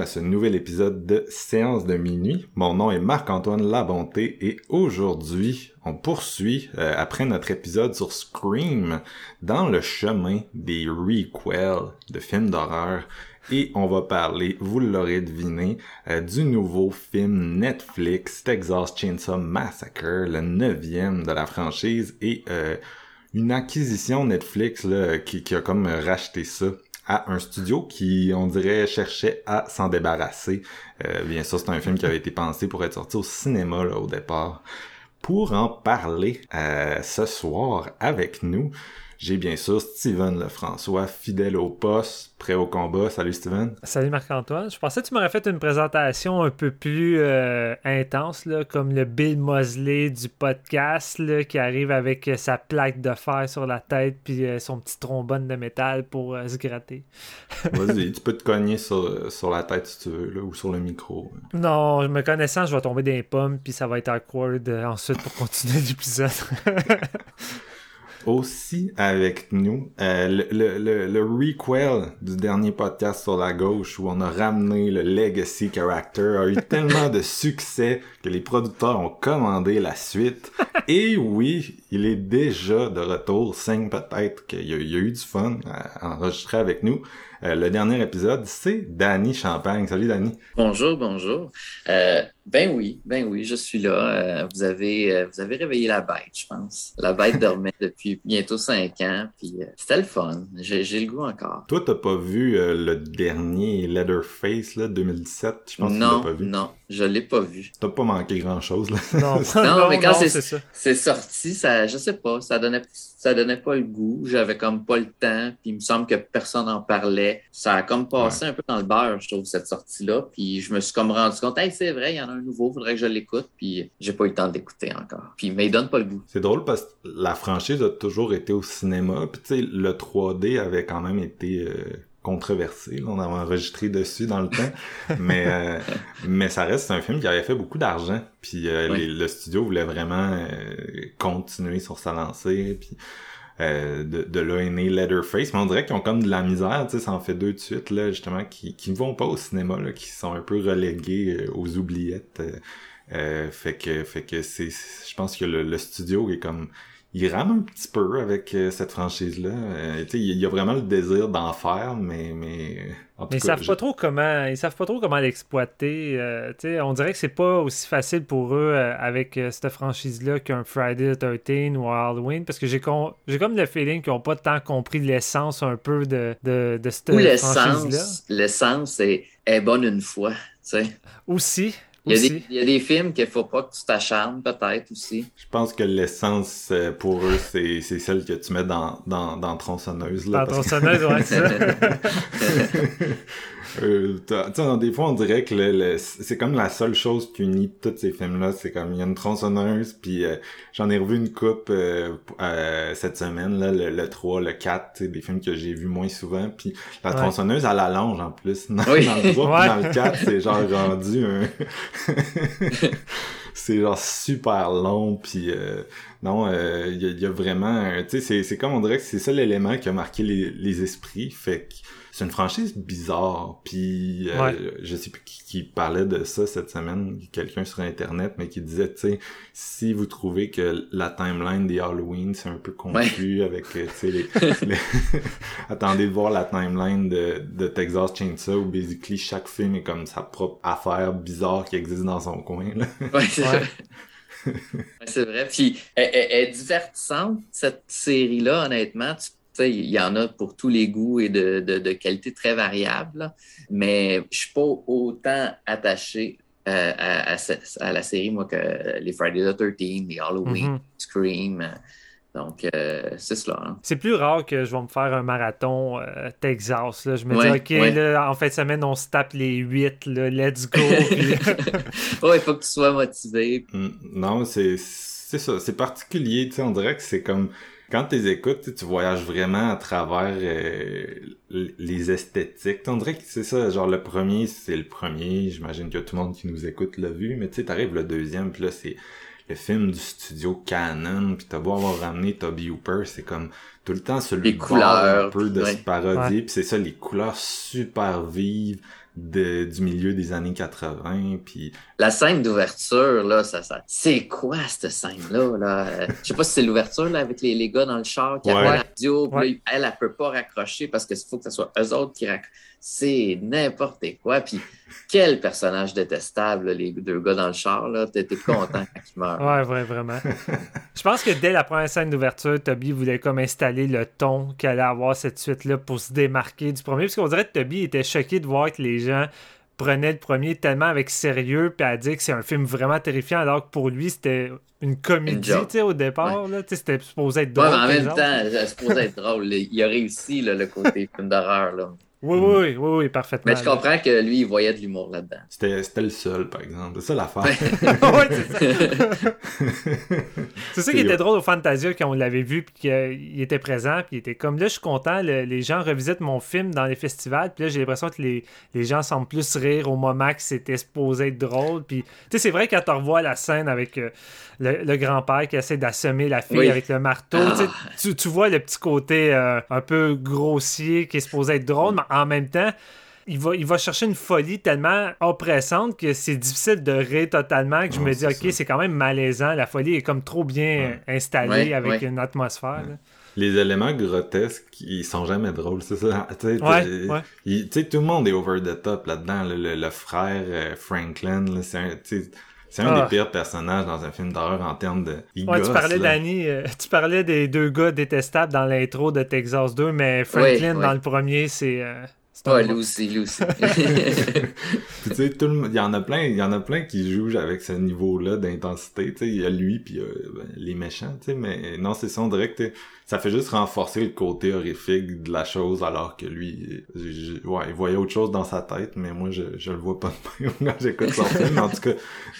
À ce nouvel épisode de Séance de minuit. Mon nom est Marc-Antoine Labonté et aujourd'hui, on poursuit, euh, après notre épisode sur Scream, dans le chemin des requels de films d'horreur et on va parler, vous l'aurez deviné, euh, du nouveau film Netflix Texas Chainsaw Massacre, le neuvième de la franchise et euh, une acquisition Netflix là, qui, qui a comme racheté ça à un studio qui, on dirait, cherchait à s'en débarrasser. Euh, bien sûr, c'est un film qui avait été pensé pour être sorti au cinéma là, au départ. Pour en parler euh, ce soir avec nous, j'ai bien sûr Steven Lefrançois, fidèle au poste, prêt au combat. Salut Steven. Salut Marc-Antoine. Je pensais que tu m'aurais fait une présentation un peu plus euh, intense, là, comme le Bill Mosley du podcast, là, qui arrive avec euh, sa plaque de fer sur la tête puis euh, son petit trombone de métal pour se gratter. Vas-y, tu peux te cogner sur, sur la tête si tu veux, là, ou sur le micro. Non, me connaissant, je vais tomber les pommes puis ça va être awkward ensuite pour continuer l'épisode. Aussi avec nous, euh, le, le, le, le requel du dernier podcast sur la gauche où on a ramené le legacy character a eu tellement de succès que les producteurs ont commandé la suite. Et oui, il est déjà de retour. Signe peut-être qu'il y, y a eu du fun à enregistrer avec nous. Euh, le dernier épisode, c'est Danny Champagne. Salut Danny. Bonjour, bonjour. Euh, ben oui, ben oui, je suis là. Euh, vous avez, euh, vous avez réveillé la bête, je pense. La bête dormait depuis bientôt cinq ans, puis euh, c'était le fun. J'ai, j'ai le goût encore. Toi, t'as pas vu euh, le dernier Leatherface, là, 2017? Je pense que tu non, pas vu. non, je l'ai pas vu. T'as pas manqué grand-chose, là. non, Non, mais quand c'est- c'est ça. C'est sorti, ça, je sais pas, ça donnait, ça donnait pas le goût. J'avais comme pas le temps, puis il me semble que personne en parlait. Ça a comme passé un peu dans le beurre, je trouve, cette sortie-là. Puis je me suis comme rendu compte, hey, c'est vrai, il y en a un nouveau, faudrait que je l'écoute. Puis j'ai pas eu le temps d'écouter encore. Puis mais il donne pas le goût. C'est drôle parce que la franchise a toujours été au cinéma. Puis tu sais, le 3D avait quand même été euh, controversé. là. On avait enregistré dessus dans le temps. mais euh, mais ça reste un film qui avait fait beaucoup d'argent. Puis euh, Oui. les- le studio voulait vraiment euh, continuer sur sa lancée. Puis euh, de, de là est né Leatherface. Mais on dirait qu'ils ont comme de la misère. Tu sais, ça en fait deux de suite, là, justement, qui qui vont pas au cinéma, là, qui sont un peu relégués aux oubliettes. fait que fait que c'est je pense que le, le studio est comme il rame un petit peu avec euh, cette franchise là tu sais il y a vraiment le désir d'en faire mais mais en tout Mais ils cas, savent je- pas trop comment ils savent pas trop comment l'exploiter. euh, tu sais, on dirait que c'est pas aussi facile pour eux euh, avec euh, cette franchise-là qu'un Friday the 13 ou un Halloween parce que j'ai con- j'ai comme le feeling qu'ils ont pas tant compris l'essence un peu de, de, de cette Ou franchise-là. l'essence, l'essence est, est bonne une fois, tu sais. Aussi. Il y, a des, il y a des films qu'il faut pas que tu t'acharnes, peut-être aussi. je pense que l'essence euh, pour eux c'est c'est celle que tu mets dans dans dans tronçonneuse là Dans que- tronçonneuse, ouais, c'est ça. Euh, t'as- tu sais, des fois, on dirait que le, le- c'est comme la seule chose qui unit tous ces films-là. C'est comme, il y a une tronçonneuse, puis euh, j'en ai revu une coupe euh, euh, cette semaine, là, le, le 3, le 4, tu sais, des films que j'ai vus moins souvent. Puis la Ouais. tronçonneuse, elle allonge en plus. Dans, Oui. dans le 3, Ouais. puis dans le 4, c'est genre rendu un... c'est genre super long, puis... euh, non, euh, il y, a- il y a vraiment... Tu sais, c'est- c'est comme on dirait que c'est ça l'élément qui a marqué les, les esprits. Fait que c'est une franchise bizarre. Puis euh, Ouais. je sais plus qui, qui parlait de ça cette semaine, quelqu'un sur internet, mais qui disait, tu sais, si vous trouvez que la timeline des Halloween c'est un peu confus avec, euh, tu sais, les, les- attendez de voir la timeline de, de Texas Chainsaw où basically chaque film est comme sa propre affaire bizarre qui existe dans son coin. Là. Ouais, c'est Ouais. vrai. Ouais, c'est vrai. Puis, elle, elle- elle est divertissante, cette série-là, honnêtement. Tu, il y en a pour tous les goûts et de, de, qualité très variable, mais je suis pas autant attaché euh, à, à, la série, moi, que les Friday the 13 les Halloween, mm-hmm. Scream. Donc, euh, c'est cela. Hein. C'est plus rare que je vais me faire un marathon euh, Texas. Là. Je me dis, OK, là, en fin de semaine, on se tape les 8, let's go. Oui, il faut que tu sois motivé. Mm, non, c'est ça. C'est particulier. On dirait que c'est comme quand tu les écoutes, tu voyages vraiment à travers euh, les esthétiques. On dirait que c'est ça, genre le premier, c'est le premier. J'imagine que tout le monde qui nous écoute l'a vu, mais tu sais, t'arrives le deuxième, puis là, c'est le film du studio Canon, puis t'as beau avoir ramené Toby Hooper, c'est comme tout le temps celui les couleurs, un peu de parodie, puis c'est ça, les couleurs super vives de, du milieu des années 80, puis... La scène d'ouverture, là, ça, ça... c'est quoi cette scène-là? Là? Je sais pas si c'est l'ouverture, là, avec les, les gars dans le char qui ouais. la radio, elle, elle, peut pas raccrocher parce qu'il faut que ce soit eux autres qui raccrochent c'est n'importe quoi. Puis quel personnage détestable, les deux gars dans le char, là. T'étais content quand ils meurent. Ouais, ouais, vraiment. Je pense que dès la première scène d'ouverture, Toby voulait comme installer le ton qu'allait avoir cette suite-là pour se démarquer du premier. Parce qu'on dirait que Toby était choqué de voir que les gens prenaient le premier tellement avec sérieux puis a dit que c'est un film vraiment terrifiant alors que pour lui c'était une comédie au départ là c'était supposé être drôle ouais, mais en même temps c'était supposé être drôle il a réussi le côté film d'horreur oui, oui, oui, oui, parfaitement. Mais je comprends que lui, il voyait de l'humour là-dedans. C'était, c'était le seul, par exemple. C'est ça l'affaire. c'est ça. c'est ça qui était drôle au Fantasia quand on l'avait vu, puis qu'il était présent, puis il était comme là, je suis content, les gens revisitent mon film dans les festivals, puis là, j'ai l'impression que les, les, gens semblent plus rire au moment que c'était supposé être drôle. Puis, tu sais, c'est vrai quand tu revois la scène avec euh, le, grand-père qui essaie d'assommer la fille avec le marteau, ah. tu, tu, vois le petit côté euh, un peu grossier qui est supposé être drôle, mais en même temps, il va, il va chercher une folie tellement oppressante que c'est difficile de rire totalement que je me dis, ok, c'est quand même malaisant. La folie est comme trop bien installée avec une atmosphère. Les éléments grotesques, ils sont jamais drôles, c'est ça. Tu sais, tout le monde est over the top là-dedans. Le, frère euh, Franklin, c'est un. C'est un des ah. pires personnages dans un film d'horreur en termes de. tu parlais, Danny, euh, tu parlais des deux gars détestables dans l'intro de Texas 2, mais Franklin dans le premier, c'est. Euh, Ouais, lui aussi, lui aussi. tu sais, il y en a plein, il y en a plein qui jouent avec ce niveau-là d'intensité. Tu sais, il y a lui puis ben, les méchants. Tu sais, mais non, c'est ça. On dirait que ça fait juste renforcer le côté horrifique de la chose, alors que lui, ouais, il voyait autre chose dans sa tête, mais moi, je, je le vois pas de même quand j'écoute son film. En tout cas,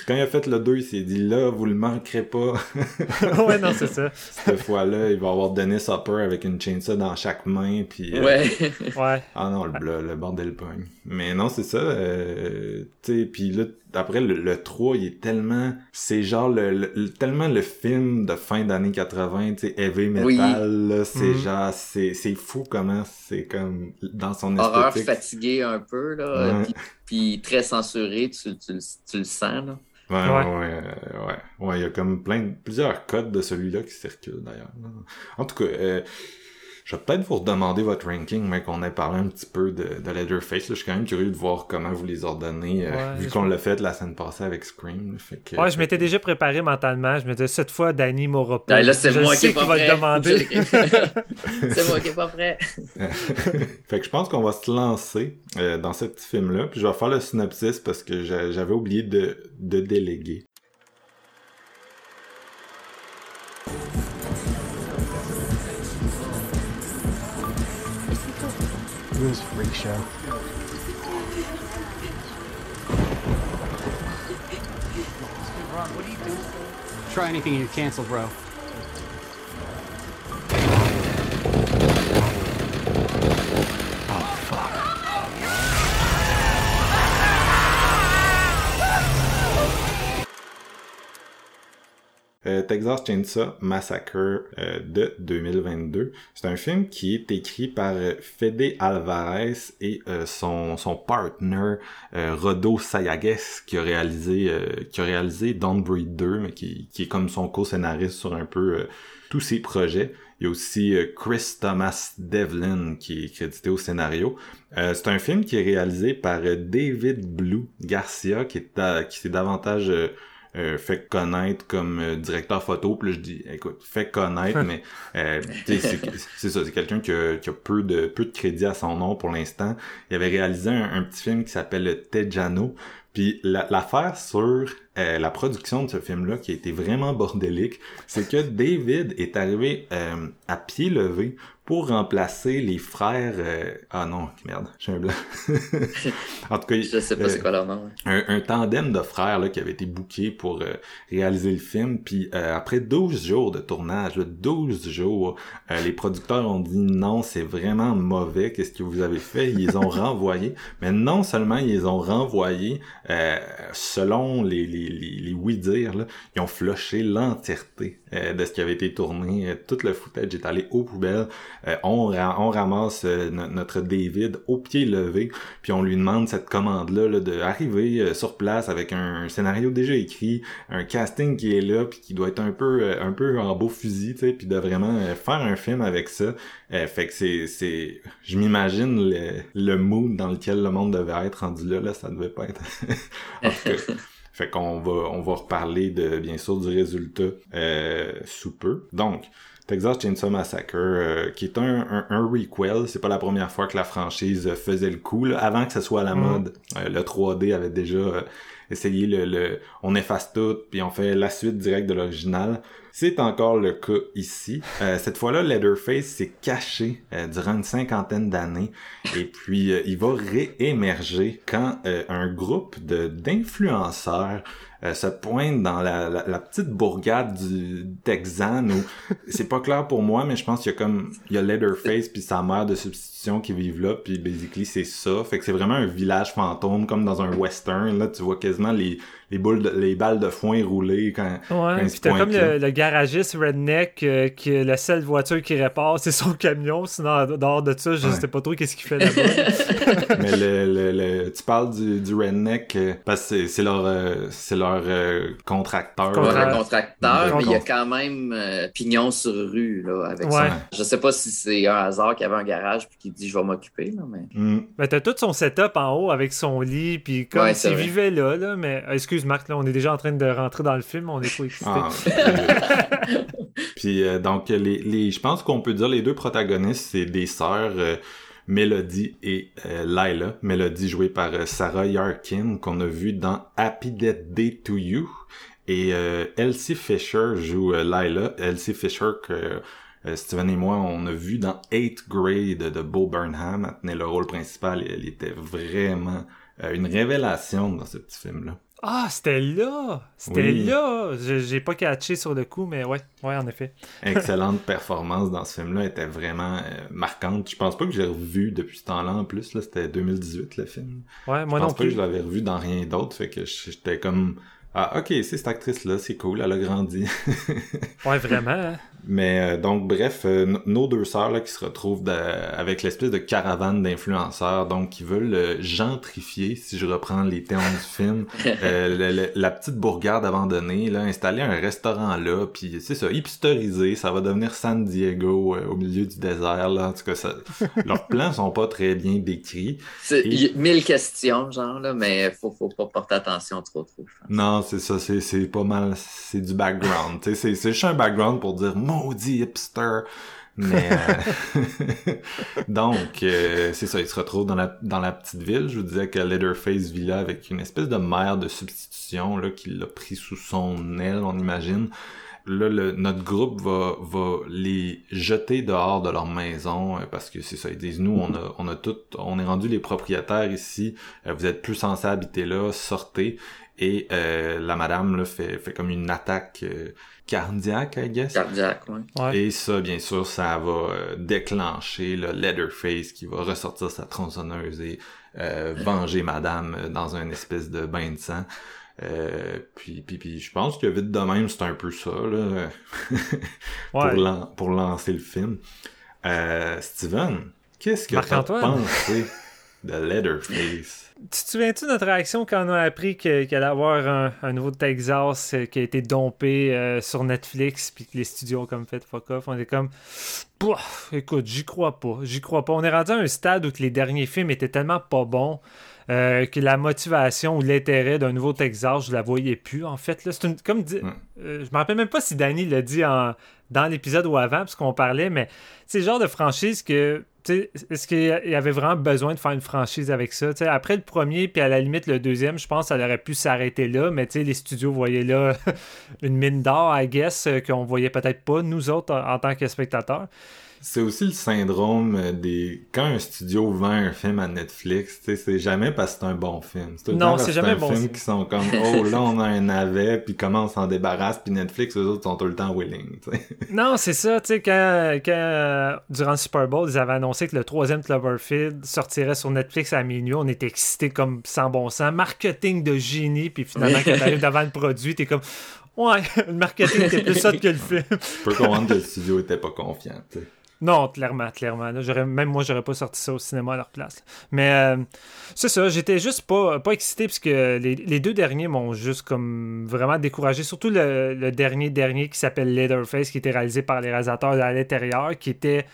quand il a fait le 2, il s'est dit là, vous le manquerez pas. ouais, non, c'est ça. Cette fois-là, il va avoir Dennis Hopper avec une chainsaw dans chaque main, puis. Euh, ouais. ouais. Ah non, le, le, le bordel pogne. Mais non, c'est ça. Euh, tu sais, puis là, après le, le 3, il est tellement... C'est genre le, tellement le film de fin d'année 80, tu sais, heavy metal, c'est mhm. genre... C'est, c'est fou comment c'est comme dans son esthétique. Horreur fatigué un peu, là, puis, très censuré, tu, tu, tu le sens, là. Ouais, ouais, ouais, ouais, ouais. il y a comme plein, plusieurs codes de celui-là qui circulent d'ailleurs. En tout cas, euh, je vais peut-être vous redemander votre ranking, mais qu'on ait parlé un petit peu de, de Leatherface. Je suis quand même curieux de voir comment vous les ordonnez, euh, vu qu'on l'a fait la semaine passée avec Scream. Fait ouais, je m'étais déjà préparé mentalement. Je me disais, cette fois, Danny m'aura pas. là, c'est moi qui va te demander. c'est moi qui est pas prêt. fait que je pense qu'on va se lancer euh, dans ce petit film-là. Puis je vais faire le synopsis parce que j'avais oublié de, de déléguer. do this freak show. Ron, what you do? Try anything you cancel, bro. Euh, Texas Chainsaw Massacre euh, de 2022. C'est un film qui est écrit par euh, Fede Alvarez et son, partner Rodo Sayagues qui a réalisé qui a réalisé Don't Breed 2 mais qui, qui est comme son co-scénariste sur un peu tous ses projets. Il y a aussi Chris Thomas Devlin qui est crédité au scénario. c'est un film qui est réalisé par David Blue Garcia qui est qui est davantage euh, fait connaître comme euh, directeur photo. Puis là, je dis, écoute, fait connaître, mais euh, c'est ça, c'est quelqu'un qui a, qui a, peu de peu de crédit à son nom pour l'instant. Il avait réalisé un, un petit film qui s'appelle Tejano. Puis l'affaire sur euh, la production de ce film-là, qui a été vraiment bordélique, c'est que David est arrivé euh, à pied levé pour remplacer les frères... Euh, ah non, merde, j'ai un blanc. en tout cas... Je sais pas c'est quoi leur nom. Un, un, tandem de frères là, qui avait été booké pour réaliser le film. Puis après 12 jours de tournage, 12 jours, les producteurs ont dit non, c'est vraiment mauvais, qu'est-ce que vous avez fait? Ils les ont renvoyés. Mais non seulement ils les ont renvoyés, selon les, les les, oui-dire, ils ont flushé l'entièreté euh, de ce qui avait été tourné. Euh, tout le footage est allé aux poubelles. Euh, on, on ramasse notre David au pied levé, puis on lui demande cette commande-là là, d'arriver sur place avec un, scénario déjà écrit, un casting qui est là, puis qui doit être un peu un peu en beau fusil, tu sais, puis de vraiment faire un film avec ça. fait que c'est c'est je m'imagine le, le mood dans lequel le monde devait être rendu là là ça devait pas être Fait qu'on va, on va reparler de, bien sûr, du résultat euh, sous peu. Donc, Texas Chainsaw Massacre, euh, qui est un, un, requel. C'est pas la première fois que la franchise faisait le coup. Avant que ce soit à la mm. mode, euh, le 3D avait déjà essayé le, le... On efface tout, puis on fait la suite directe de l'original. C'est encore le cas ici. Euh, cette fois-là, Leatherface s'est caché euh, durant une cinquantaine d'années et puis euh, il va réémerger quand un groupe de d'influenceurs se pointe dans la, petite bourgade du Texan où c'est pas clair pour moi, mais je pense qu'il y a comme il y a Leatherface puis sa mère de substitution qui vivent là, puis basically c'est ça. Fait que c'est vraiment un village fantôme comme dans un western. Là, tu vois quasiment les les boules les balles de foin roulées quand, ouais, quand comme le, garagiste redneck euh, qui la seule voiture qui répare c'est son camion sinon dehors de ça je sais pas trop qu'est-ce qu'il fait là-bas. Mais le, le, tu parles du, du redneck euh, parce que c'est leur euh, c'est leur contracteur. Contracteur mais il y a quand même pignon sur rue là avec ça. Je sais pas si c'est un hasard qu'il y avait un garage puis qu'il dit je vais m'occuper là mais mm. ben, t'as tout son setup en haut avec son lit puis comme s'il vivait là là mais excuse Marc, là, on est déjà en train de rentrer dans le film, on est excité. Ah, puis euh, donc, les, les, je pense qu'on peut dire les deux protagonistes, c'est des sœurs euh, Melody et euh, Lila. Melody jouée par Sarah Yarkin, qu'on a vu dans Happy Death Day to You. Et Elsie Fisher joue Lila. Elsie Fisher que... Steven et moi, on a vu dans 8th Grade de Bo Burnham, elle tenait le rôle principal et elle était vraiment une révélation dans ce petit film-là. Ah, c'était là! C'était là! J'ai pas catché sur le coup, mais ouais, ouais, en effet. Excellente performance dans ce film-là, était vraiment euh, marquante. Je pense pas que j'ai revu depuis ce temps-là en plus, là, c'était 2018 le film. Ouais, moi je pense pas que je l'avais revu dans rien d'autre, fait que j'étais comme ah, ok, c'est cette actrice-là, c'est cool, elle a grandi. ouais, vraiment. Hein. Mais euh, donc, bref, euh, nos deux sœurs là, qui se retrouvent avec l'espèce de caravane d'influenceurs, donc qui veulent euh, gentrifier, si je reprends les termes du film, la petite bourgade abandonnée, là, installer un restaurant là, puis c'est ça, hipsteriser, ça va devenir San Diego au milieu du désert, là. En tout cas, ça, leurs plans sont pas très bien décrits. C'est mille questions, genre, là, mais faut, faut pas porter attention trop, trop. Non, c'est ça, c'est pas mal, c'est du background. c'est juste un background pour dire maudit hipster. Mais euh, donc, euh, c'est ça, il se retrouve dans la, dans la petite ville. Je vous disais que Leatherface vit là avec une espèce de mère de substitution là, qui l'a pris sous son aile, on imagine. Là, le, notre groupe va, va les jeter dehors de leur maison euh, parce que c'est ça, ils disent nous, on a, on a tout, on est rendu les propriétaires ici, vous êtes plus censés habiter là, sortez. Et euh, la madame là, fait, fait comme une attaque euh, cardiaque, I guess. Cardiaque, ouais. Et ça, bien sûr, ça va euh, déclencher le Leatherface qui va ressortir sa tronçonneuse et venger madame dans un espèce de bain de sang. puis, puis, puis, je pense que vite de même, c'est un peu ça, là, pour, pour lancer le film. Steven, qu'est-ce que tu as pensé de Leatherface? Tu te souviens-tu de notre réaction quand on a appris qu'il allait avoir un, un, nouveau Texas euh, qui a été dompé euh, sur Netflix puis que les studios ont comme fait fuck off? On est comme. écoute, j'y crois pas. J'y crois pas. On est rendu à un stade où les derniers films étaient tellement pas bons. Euh, que la motivation ou l'intérêt d'un nouveau Texas, je la voyais plus. En fait, là, c'est une, comme dit, je me rappelle même pas si Danny l'a dit en, dans l'épisode ou avant, parce qu'on parlait, mais c'est le genre de franchise que est-ce qu'il y avait vraiment besoin de faire une franchise avec ça? après le premier, puis à la limite le deuxième, je pense que ça aurait pu s'arrêter là, mais les studios voyaient là une mine d'or, I guess, euh, qu'on voyait peut-être pas, nous autres, en tant que spectateurs. C'est aussi le syndrome des. Quand un studio vend un film à Netflix, c'est jamais parce que c'est un bon film. C'est non, c'est jamais un bon film qui sont comme Oh là, on a un navet, puis comment on s'en débarrasse, puis Netflix, eux autres sont tout le temps willing. Non, c'est ça, tu sais, quand, quand durant le Super Bowl, ils avaient annoncé que le troisième Cloverfield sortirait sur Netflix à minuit, on était excités comme sans bon sens. Marketing de génie, puis finalement, quand t'arrives devant le produit, t'es comme Ouais, le marketing était plus ça que le film. Je peux comprendre que le studio était pas confiant, sais. Non, clairement, clairement. même moi, j'aurais pas sorti ça au cinéma à leur place. Mais euh, c'est ça, j'étais juste pas, pas excité parce que les, deux derniers m'ont juste comme vraiment découragé. Surtout le, dernier dernier qui s'appelle Leatherface, qui était réalisé par les réalisateurs à l'intérieur, qui était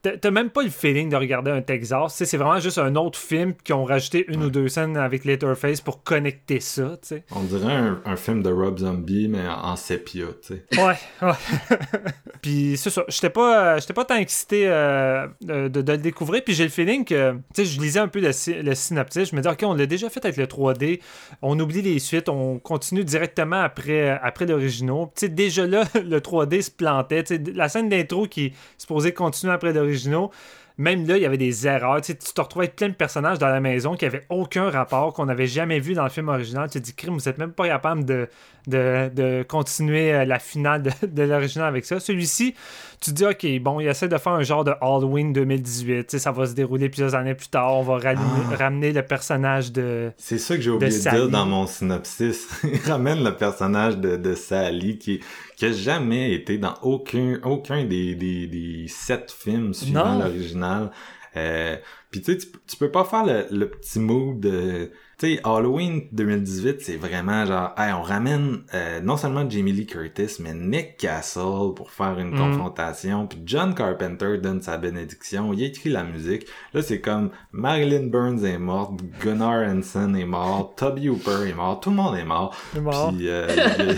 T'as même pas le feeling de regarder un Texas. C'est vraiment juste un autre film qui ont rajouté une ou deux scènes avec Letterface pour connecter ça. On dirait un, film de Rob Zombie, mais en sépia. sais. Ouais, ouais. puis c'est ça. J'étais pas, pas tant excité euh, de, de, le découvrir. Puis j'ai le feeling que je lisais un peu le, le synopsis. Je me dis, OK, on l'a déjà fait avec le 3D. On oublie les suites. On continue directement après, après l'original. Déjà là, le 3D se plantait. la scène d'intro qui est supposée continuer après l'original originaux, même là, il y avait des erreurs. Tu, te retrouvais avec plein de personnages dans la maison qui n'avaient aucun rapport, qu'on n'avait jamais vu dans le film original. Tu te dis, crime, vous n'êtes même pas capable de, de, continuer euh, la finale de, l'original avec ça. Celui-ci, tu te dis, OK, bon, il essaie de faire un genre de Halloween 2018. ça va se dérouler plusieurs années plus tard. On va ah. ramener le personnage de. C'est ça que j'ai oublié de, dire dans mon synopsis. il ramène le personnage de, Sally qui qui a jamais été dans aucun aucun des, des, des sept films suivant l'original. Euh, puis tu sais, tu peux pas faire le, le petit mood de tu sais, Halloween 2018, c'est vraiment genre, hey, on ramène euh, non seulement Jamie Lee Curtis, mais Nick Castle pour faire une mm. confrontation, puis John Carpenter donne sa bénédiction, il écrit la musique. Là, c'est comme Marilyn Burns est morte, Gunnar Hansen est mort, Toby Hooper est mort, tout le monde est mort. Est mort. Puis, euh,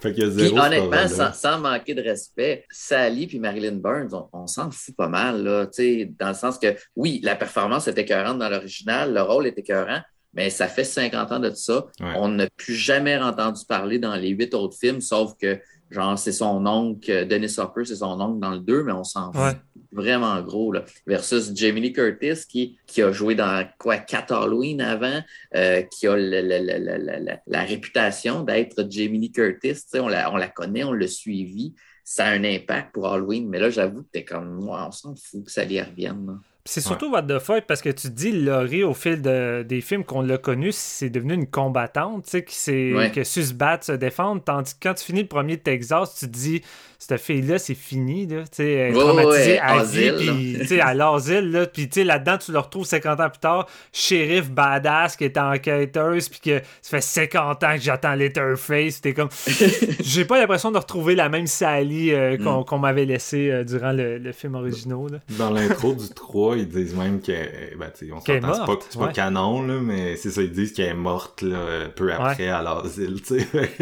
fait qu'il y a zéro honnêtement, sans, sans, manquer de respect, Sally puis Marilyn Burns, on, s'en fout pas mal, là, tu sais, dans le sens que, oui, la performance était écœurante dans l'original, le rôle était écœurant, mais ça fait 50 ans de ça. On n'a plus jamais entendu parler dans les huit autres films, sauf que, genre, c'est son oncle, Dennis Hopper, c'est son oncle dans le 2, mais on s'en fout vraiment gros, là. Versus Jamie Lee Curtis, qui, qui a joué dans, quoi, quatre Halloween avant, euh, qui a la, réputation d'être Jamie Lee Curtis. On la, on la connaît, on l'a suivi. Ça a un impact pour Halloween, mais là, j'avoue que t'es comme, moi, on s'en fout que ça y revienne. C'est surtout what the fuck parce que tu dis Laurie au fil de, des films qu'on l'a connu, c'est devenu une combattante, tu sais, qui, s'est, qui a su se battre, se défendre. Tandis que quand tu finis le premier Texas, tu te dis cette fille-là, c'est fini, là. Tu sais, elle est traumatisée à vie, puis tu sais, à l'asile, là. Puis tu sais, là-dedans, tu le retrouves 50 ans plus tard, shérif badass qui est enquêteuse, puis que ça fait 50 ans que j'attends Letterface. T'es comme. J'ai pas l'impression de retrouver la même Sally euh, mm. qu'on, m'avait laissée euh, durant le, film original. Là. Dans l'intro du 3, ils disent même que. Ben, tu sais, on s'entend, c'est pas, c'est pas canon, là, mais c'est ça, ils disent qu'elle est morte, là, peu après à l'asile, tu sais.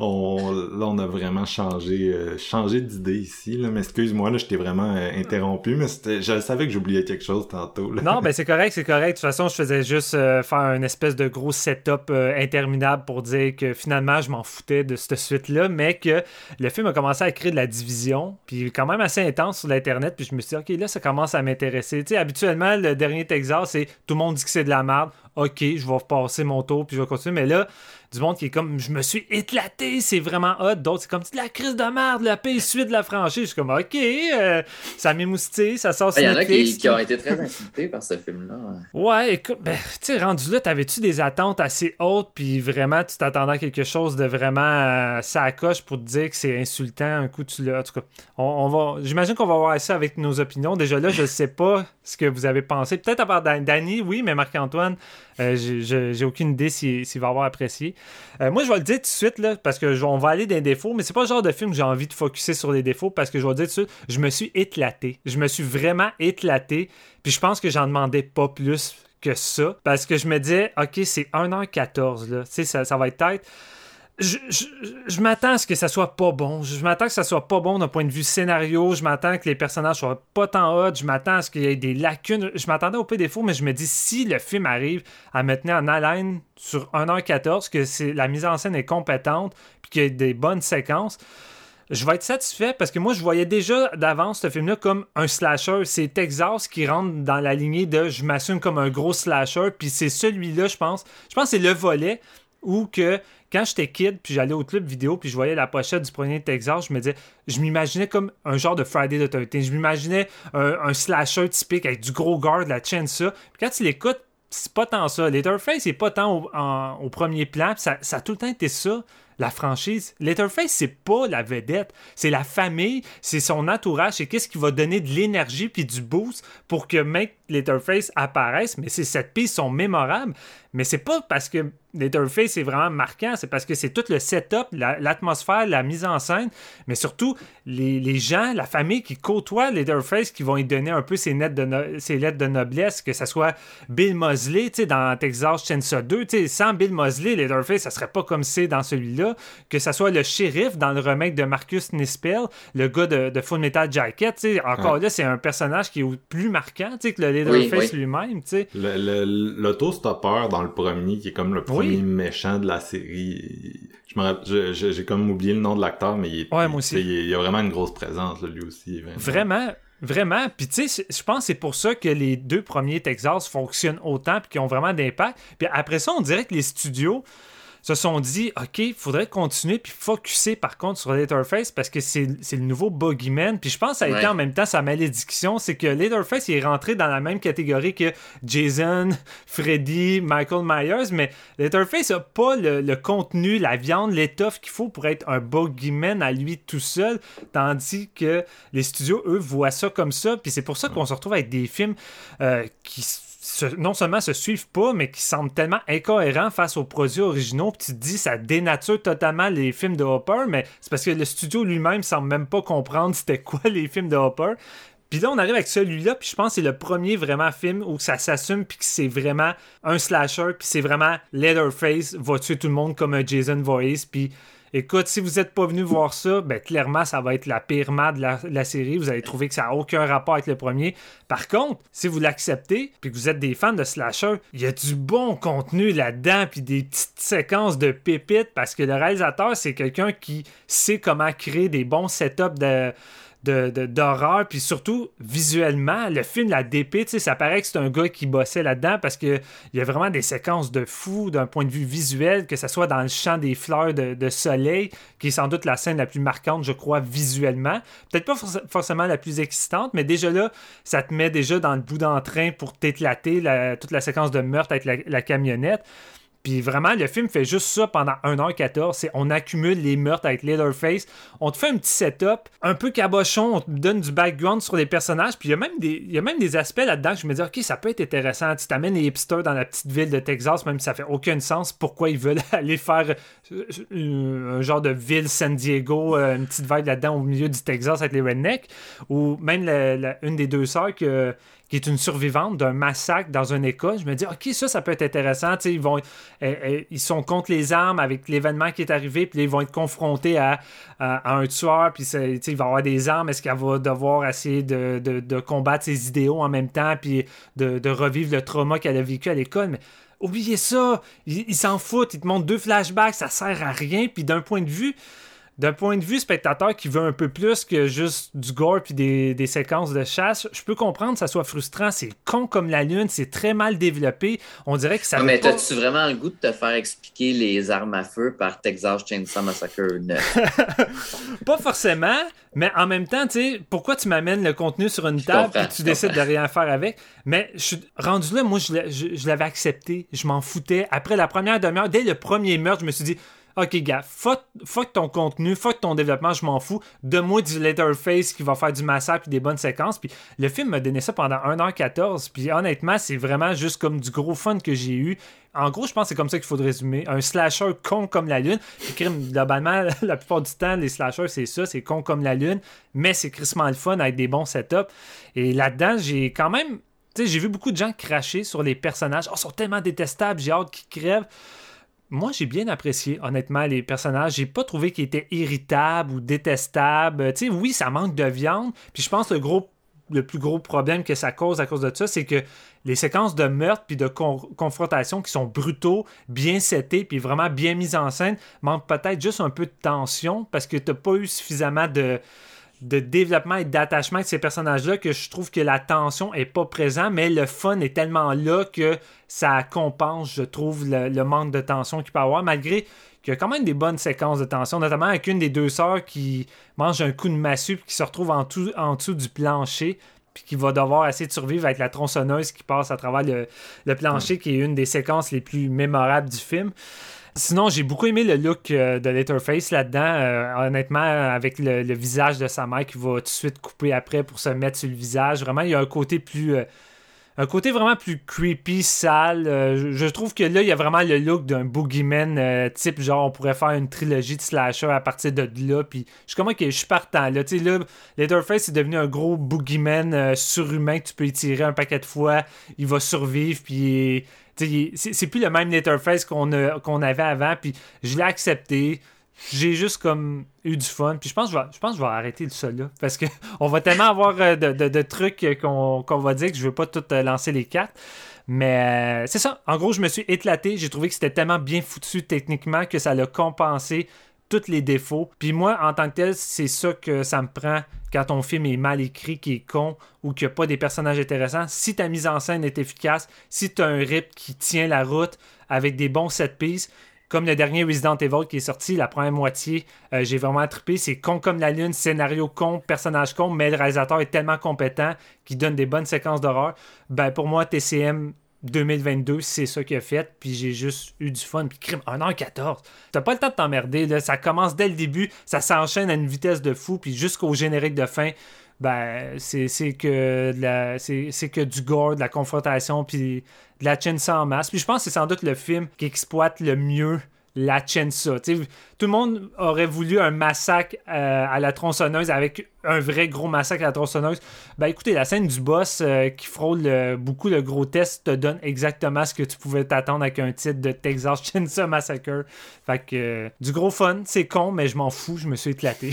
on, là, on a vraiment changé, euh, changé d'idée ici. Là. Mais excuse-moi, là, je t'ai vraiment euh, interrompu, mais je savais que j'oubliais quelque chose tantôt. Non, ben c'est correct, c'est correct. De toute façon, je faisais juste euh, faire une espèce de gros setup interminable pour dire que finalement, je m'en foutais de cette suite-là, mais que le film a commencé à créer de la division, puis quand même assez intense sur l'Internet, puis je me suis dit, OK, là, ça commence à m'intéresser. Habituellement, le dernier Texas, c'est tout le monde dit que c'est de la merde. OK, je vais passer mon tour, puis je vais continuer. Mais là, du monde qui est comme je me suis éclaté, c'est vraiment hot. D'autres, c'est comme la crise de merde, la paix suite de la franchise. Je suis comme ok, euh, ça m'émoustille, ça sort Il y en a qui, qui, ont été très insultés par ce film-là. Ouais, écoute, ben, tu sais, rendu là, t'avais-tu des attentes assez hautes, puis vraiment, tu t'attendais à quelque chose de vraiment euh, sacoche pour te dire que c'est insultant, un coup, tu l'as. En tout cas, on, va. J'imagine qu'on va voir ça avec nos opinions. Déjà là, je sais pas ce que vous avez pensé. Peut-être à part Danny, oui, mais Marc-Antoine, euh, j'ai aucune idée s'il va avoir apprécié. Euh, moi, je vais le dire tout de suite, là, parce que on va aller les défauts, mais c'est pas le genre de film que j'ai envie de focuser sur les défauts, parce que je vais le dire tout de suite, je me suis éclaté. Je me suis vraiment éclaté, puis je pense que j'en demandais pas plus que ça, parce que je me disais, OK, c'est 1h14, là, ça, ça va être tête je, m'attends à ce que ça soit pas bon. Je, m'attends que ça soit pas bon d'un point de vue scénario. Je m'attends que les personnages soient pas tant hot. Je m'attends à ce qu'il y ait des lacunes. Je m'attendais au peu défaut, mais je me dis si le film arrive à me tenir en haleine sur 1h14, que la mise en scène est compétente, puis qu'il y a des bonnes séquences, je vais être satisfait parce que moi, je voyais déjà d'avance ce film-là comme un slasher. C'est Texas qui rentre dans la lignée de je m'assume comme un gros slasher. Puis c'est celui-là, je pense. Je pense que c'est le volet où que quand j'étais kid, puis j'allais au club vidéo, puis je voyais la pochette du premier Texas, je me disais, je m'imaginais comme un genre de Friday the 13 Je m'imaginais un, slasher typique avec du gros guard, la chaîne, ça. Puis quand tu l'écoutes, c'est pas tant ça. Letterface, c'est pas tant au, premier plan. Ça, ça a tout le temps été ça la franchise. Letterface, c'est pas la vedette, c'est la famille, c'est son entourage, c'est qu'est-ce qui va donner de l'énergie puis du boost pour que Make Letterface apparaisse. Mais ces cette pistes sont mémorables. Mais c'est pas parce que Letterface est vraiment marquant, c'est parce que c'est tout le setup, l'atmosphère, la, mise en scène, mais surtout les, gens, la famille qui côtoie Letterface qui vont lui donner un peu ses, lettres de noblesse, que ce soit Bill Mosley, tu sais, dans Texas Chainsaw 2, tu sais, sans Bill Mosley, Letterface, ça serait pas comme c'est dans celui-là, que ce soit le shérif dans le remake de Marcus Nispel, le gars de, Full Metal Jacket, tu sais, encore là, c'est un personnage qui est plus marquant, tu sais, que le Letterface lui-même, tu sais. L'autostoppeur dans le premier, qui est comme le premier méchant de la série. J'ai comme oublié le nom de l'acteur, mais il, est, ouais, moi aussi. il, a vraiment une grosse présence, lui aussi. Vraiment. Vraiment, puis tu sais, je pense que c'est pour ça que les deux premiers Texas fonctionnent autant puis qu'ils ont vraiment d'impact. Puis après ça, on dirait que les studios, se sont dit, OK, il faudrait continuer puis focuser par contre sur Letterface parce que c'est le nouveau Boogeyman. Puis je pense que ça a été en même temps sa malédiction, c'est que Letterface il est rentré dans la même catégorie que Jason, Freddy, Michael Myers, mais Letterface n'a pas le, contenu, la viande, l'étoffe qu'il faut pour être un Boogeyman à lui tout seul, tandis que les studios, eux, voient ça comme ça. Puis c'est pour ça qu'on se retrouve avec des films euh, qui non seulement se suivent pas, mais qui semblent tellement incohérents face aux produits originaux. Puis tu te dis, ça dénature totalement les films de Hopper, mais c'est parce que le studio lui-même semble même pas comprendre c'était quoi les films de Hopper. Puis là, on arrive avec celui-là, puis je pense que c'est le premier vraiment film où ça s'assume, puis que c'est vraiment un slasher, puis c'est vraiment Leatherface va tuer tout le monde comme un Jason Voorhees, puis Écoute, si vous n'êtes pas venu voir ça, ben clairement, ça va être la pire mad de la, série. Vous allez trouver que ça n'a aucun rapport avec le premier. Par contre, si vous l'acceptez, puis que vous êtes des fans de slasher, il y a du bon contenu là-dedans, puis des petites séquences de pépites, parce que le réalisateur, c'est quelqu'un qui sait comment créer des bons setups de d'horreur, puis surtout visuellement, le film La DP, ça paraît que c'est un gars qui bossait là-dedans parce qu'il y a vraiment des séquences de fou d'un point de vue visuel, que ce soit dans le champ des fleurs de, soleil, qui est sans doute la scène la plus marquante, je crois, visuellement. Peut-être pas forcément la plus excitante, mais déjà là, ça te met déjà dans le bout d'entrain pour t'éclater toute la séquence de meurtre avec la camionnette. Puis vraiment, le film fait juste ça pendant 1h14. C'est on accumule les meurtres avec Leatherface. On te fait un petit setup, un peu cabochon, on te donne du background sur les personnages. Puis il y a même des, il y a même des aspects là-dedans que je me dis, ok, ça peut être intéressant. Tu t'amènes les hipsters dans la petite ville de Texas, même si ça fait aucun sens. Pourquoi ils veulent aller faire euh, un genre de ville San Diego, euh, une petite vibe là-dedans au milieu du Texas avec les rednecks. Ou même une des deux sœurs que qui est une survivante d'un massacre dans une école. Je me dis, OK, ça, ça peut être intéressant. ils, vont, eh, eh, ils sont contre les armes avec l'événement qui est arrivé, puis ils vont être confrontés à, un tueur, puis il va avoir des armes. Est-ce qu'elle va devoir essayer de, combattre ses idéaux en même temps, puis de, revivre le trauma qu'elle a vécu à l'école? Mais oubliez ça, ils s'en foutent, ils te montrent deux flashbacks, ça sert à rien, puis d'un point de vue d'un point de vue spectateur qui veut un peu plus que juste du gore puis des, des séquences de chasse, je peux comprendre que ça soit frustrant. C'est con comme la lune, c'est très mal développé. On dirait que ça. mais pas... t'as-tu vraiment le goût de te faire expliquer les armes à feu par Texas Chainsaw Massacre 9 Pas forcément, mais en même temps, tu sais, pourquoi tu m'amènes le contenu sur une table et tu décides de rien faire avec? Mais je suis rendu là, moi, je l'avais accepté. Je m'en foutais. Après la première demi-heure, dès le premier meurtre, je me suis dit Ok, gars, fuck, ton contenu, fuck ton développement, je m'en fous. Donne-moi du Letterface qui va faire du massacre et des bonnes séquences. Puis le film m'a donné ça pendant 1h14. Puis honnêtement, c'est vraiment juste comme du gros fun que j'ai eu. En gros, je pense que c'est comme ça qu'il faut résumer. Un slasher con comme la lune. Puis globalement, la plupart du temps, les slashers, c'est ça, c'est con comme la lune. Mais c'est crissement le fun avec des bons setups. Et là-dedans, j'ai quand même. Tu sais, j'ai vu beaucoup de gens cracher sur les personnages. Oh, ils sont tellement détestables, j'ai hâte qu'ils crèvent moi, j'ai bien apprécié, honnêtement, les personnages. J'ai pas trouvé qu'ils étaient irritables ou détestables. Tu sais, oui, ça manque de viande. Puis je pense que le le plus gros problème que ça cause à cause de ça, c'est que les séquences de meurtre puis de confrontation qui sont brutaux, bien setés puis vraiment bien mises en scène manquent peut-être juste un peu de tension parce que tu n'as pas eu suffisamment de, de développement et d'attachement de ces personnages-là que je trouve que la tension est pas présente, mais le fun est tellement là que ça compense, je trouve, le, manque de tension qu'il peut avoir, malgré qu'il y a quand même des bonnes séquences de tension, notamment avec une des deux sœurs qui mange un coup de massue puis qui se retrouve en, tout, en dessous du plancher puis qui va devoir essayer de survivre avec la tronçonneuse qui passe à travers le, le plancher, qui est une des séquences les plus mémorables du film. Sinon, j'ai beaucoup aimé le look euh, de Letterface là-dedans. Euh, honnêtement, avec le, visage de sa mère qui va tout de suite couper après pour se mettre sur le visage. Vraiment, il y a un côté plus. Euh, un côté vraiment plus creepy, sale. Je, trouve que là, il y a vraiment le look d'un boogeyman type, genre, on pourrait faire une trilogie de slasher à partir de là. Puis je suis comme, ok, je suis partant. Là, tu sais, là, Letterface est devenu un gros boogeyman surhumain que tu peux y tirer un paquet de fois. Il va survivre, puis c'est plus le même Letterface qu'on avait avant, puis je l'ai accepté. J'ai juste comme eu du fun. Puis je pense que je vais, arrêter ça là. Parce qu'on va tellement avoir euh, de, trucs qu'on va dire que je veux pas tout euh, lancer les cartes. Mais euh, c'est ça. En gros, je me suis éclaté. J'ai trouvé que c'était tellement bien foutu techniquement que ça l'a compensé les défauts. Puis moi, en tant que tel, c'est ça que ça me prend quand ton film est mal écrit, qui est con ou qu'il n'y a pas des personnages intéressants. Si ta mise en scène est efficace, si tu as un rip qui tient la route avec des bons set pieces, comme le dernier Resident Evil qui est sorti, la première moitié, euh, j'ai vraiment trippé. C'est con comme la lune, scénario con, personnage con, mais le réalisateur est tellement compétent qu'il donne des bonnes séquences d'horreur. Ben pour moi, TCM 2022, c'est ça qu'il a fait, puis j'ai juste eu du fun. Puis crime, 1h14, t'as pas le temps de t'emmerder, ça commence dès le début, ça s'enchaîne à une vitesse de fou, puis jusqu'au générique de fin, ben, c'est que, c'est que du gore, de la confrontation, puis de la chaîne sans masse. Puis je pense que c'est sans doute le film qui exploite le mieux la Chensa. tout le monde aurait voulu un massacre euh, à la tronçonneuse avec un vrai gros massacre à la tronçonneuse. Ben écoutez, la scène du boss euh, qui frôle beaucoup le gros test te donne exactement ce que tu pouvais t'attendre avec un titre de Texas Chainsaw Massacre. Fait que euh, du gros fun, c'est con, mais je m'en fous, je me suis éclaté.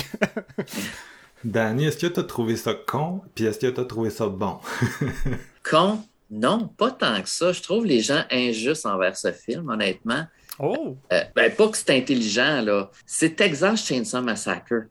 Danny, est-ce que tu as trouvé ça con, puis est-ce que tu as trouvé ça bon? con? Non, pas tant que ça. Je trouve les gens injustes envers ce film, honnêtement. Oh! Euh, ben, pas que c'est intelligent, là. C'est Texas Chainsaw Massacre.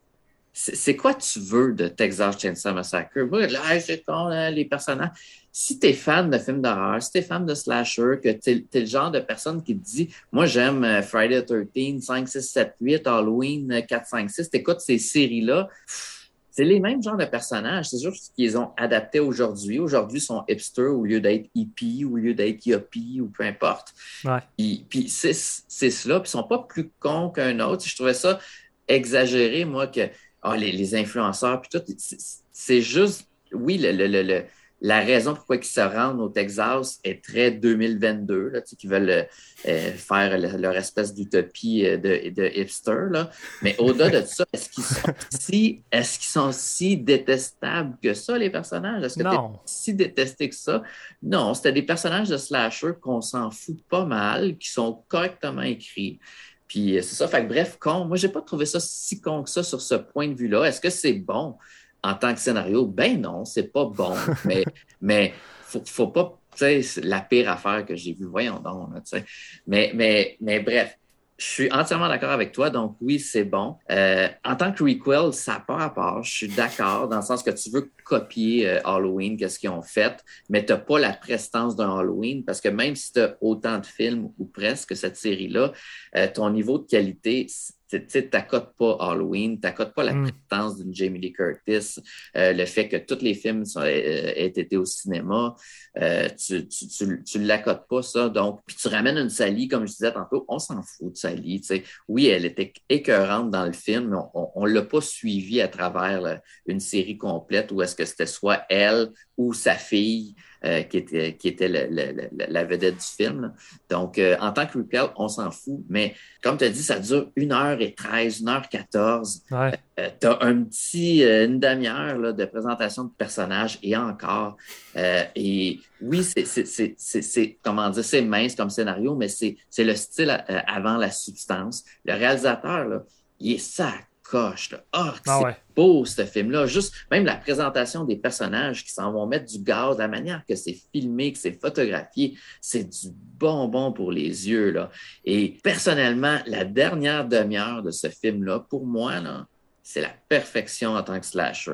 C'est quoi tu veux de Texas Chainsaw Massacre? là, c'est con, les personnages. Si t'es fan de films d'horreur, si t'es fan de slasher, que t'es es le genre de personne qui te dit Moi, j'aime euh, Friday the 13, 5, 6, 7, 8, Halloween, 4, 5, 6, t'écoutes ces séries-là c'est les mêmes genres de personnages. C'est juste qu'ils ont adapté aujourd'hui. Aujourd'hui, ils sont hipster au lieu d'être hippie, au lieu d'être yuppie ou peu importe. puis c'est cela. Puis ils sont pas plus cons qu'un autre. Je trouvais ça exagéré, moi, que oh, les, influenceurs, puis tout. C'est juste, oui, le, le, le la raison pourquoi ils se rendent au Texas est très 2022, là, qui veulent euh, faire leur espèce d'utopie euh, de, de, hipster. Là. Mais au-delà de ça, est-ce qu'ils sont si est-ce qu'ils sont si détestables que ça, les personnages? Est-ce que tu si détesté que ça? Non, c'était des personnages de slasher qu'on s'en fout pas mal, qui sont correctement écrits. Puis euh, c'est ça. Fait que, bref, con. Moi, j'ai pas trouvé ça si con que ça sur ce point de vue-là. Est-ce que c'est bon? En tant que scénario, ben non, c'est pas bon. mais, mais faut, faut pas, tu sais, la pire affaire que j'ai vue, voyons donc, tu sais. Mais, mais, mais bref, Je suis entièrement d'accord avec toi. Donc, oui, c'est bon. Euh, en tant que requel, ça part à part. Je suis d'accord dans le sens que tu veux copier euh, Halloween, qu'est-ce qu'ils ont fait, mais tu n'as pas la prestance d'un Halloween parce que même si tu as autant de films ou presque cette série-là, euh, ton niveau de qualité, tu n'accotes pas Halloween, tu n'accotes pas la mm. présence d'une Jamie Lee Curtis, euh, le fait que tous les films sont, euh, aient été au cinéma, euh, tu ne l'accotes pas, ça. Donc, puis tu ramènes une Sally, comme je disais tantôt, on s'en fout de Sally. Oui, elle était écœurante dans le film, mais on ne l'a pas suivie à travers une série complète où est-ce que c'était soit elle ou sa fille. Euh, qui était, qui était la vedette du film. Donc, euh, en tant que replay, on s'en fout. Mais comme tu as dit, ça dure 1h13, 1h14. Ouais. Euh, tu as un petit, une demi-heure de présentation de personnages et encore. et oui, c'est, comment dire, c'est mince comme scénario, mais c'est, le style avant la substance. Le réalisateur, là, il est sac coche. Ah, ah, c'est beau ce film-là. Juste même la présentation des personnages qui s'en vont mettre du gaz, la manière que c'est filmé, que c'est photographié, c'est du bonbon pour les yeux. Là. Et personnellement, la dernière demi-heure de ce film-là, pour moi, là, c'est la perfection en tant que slasher.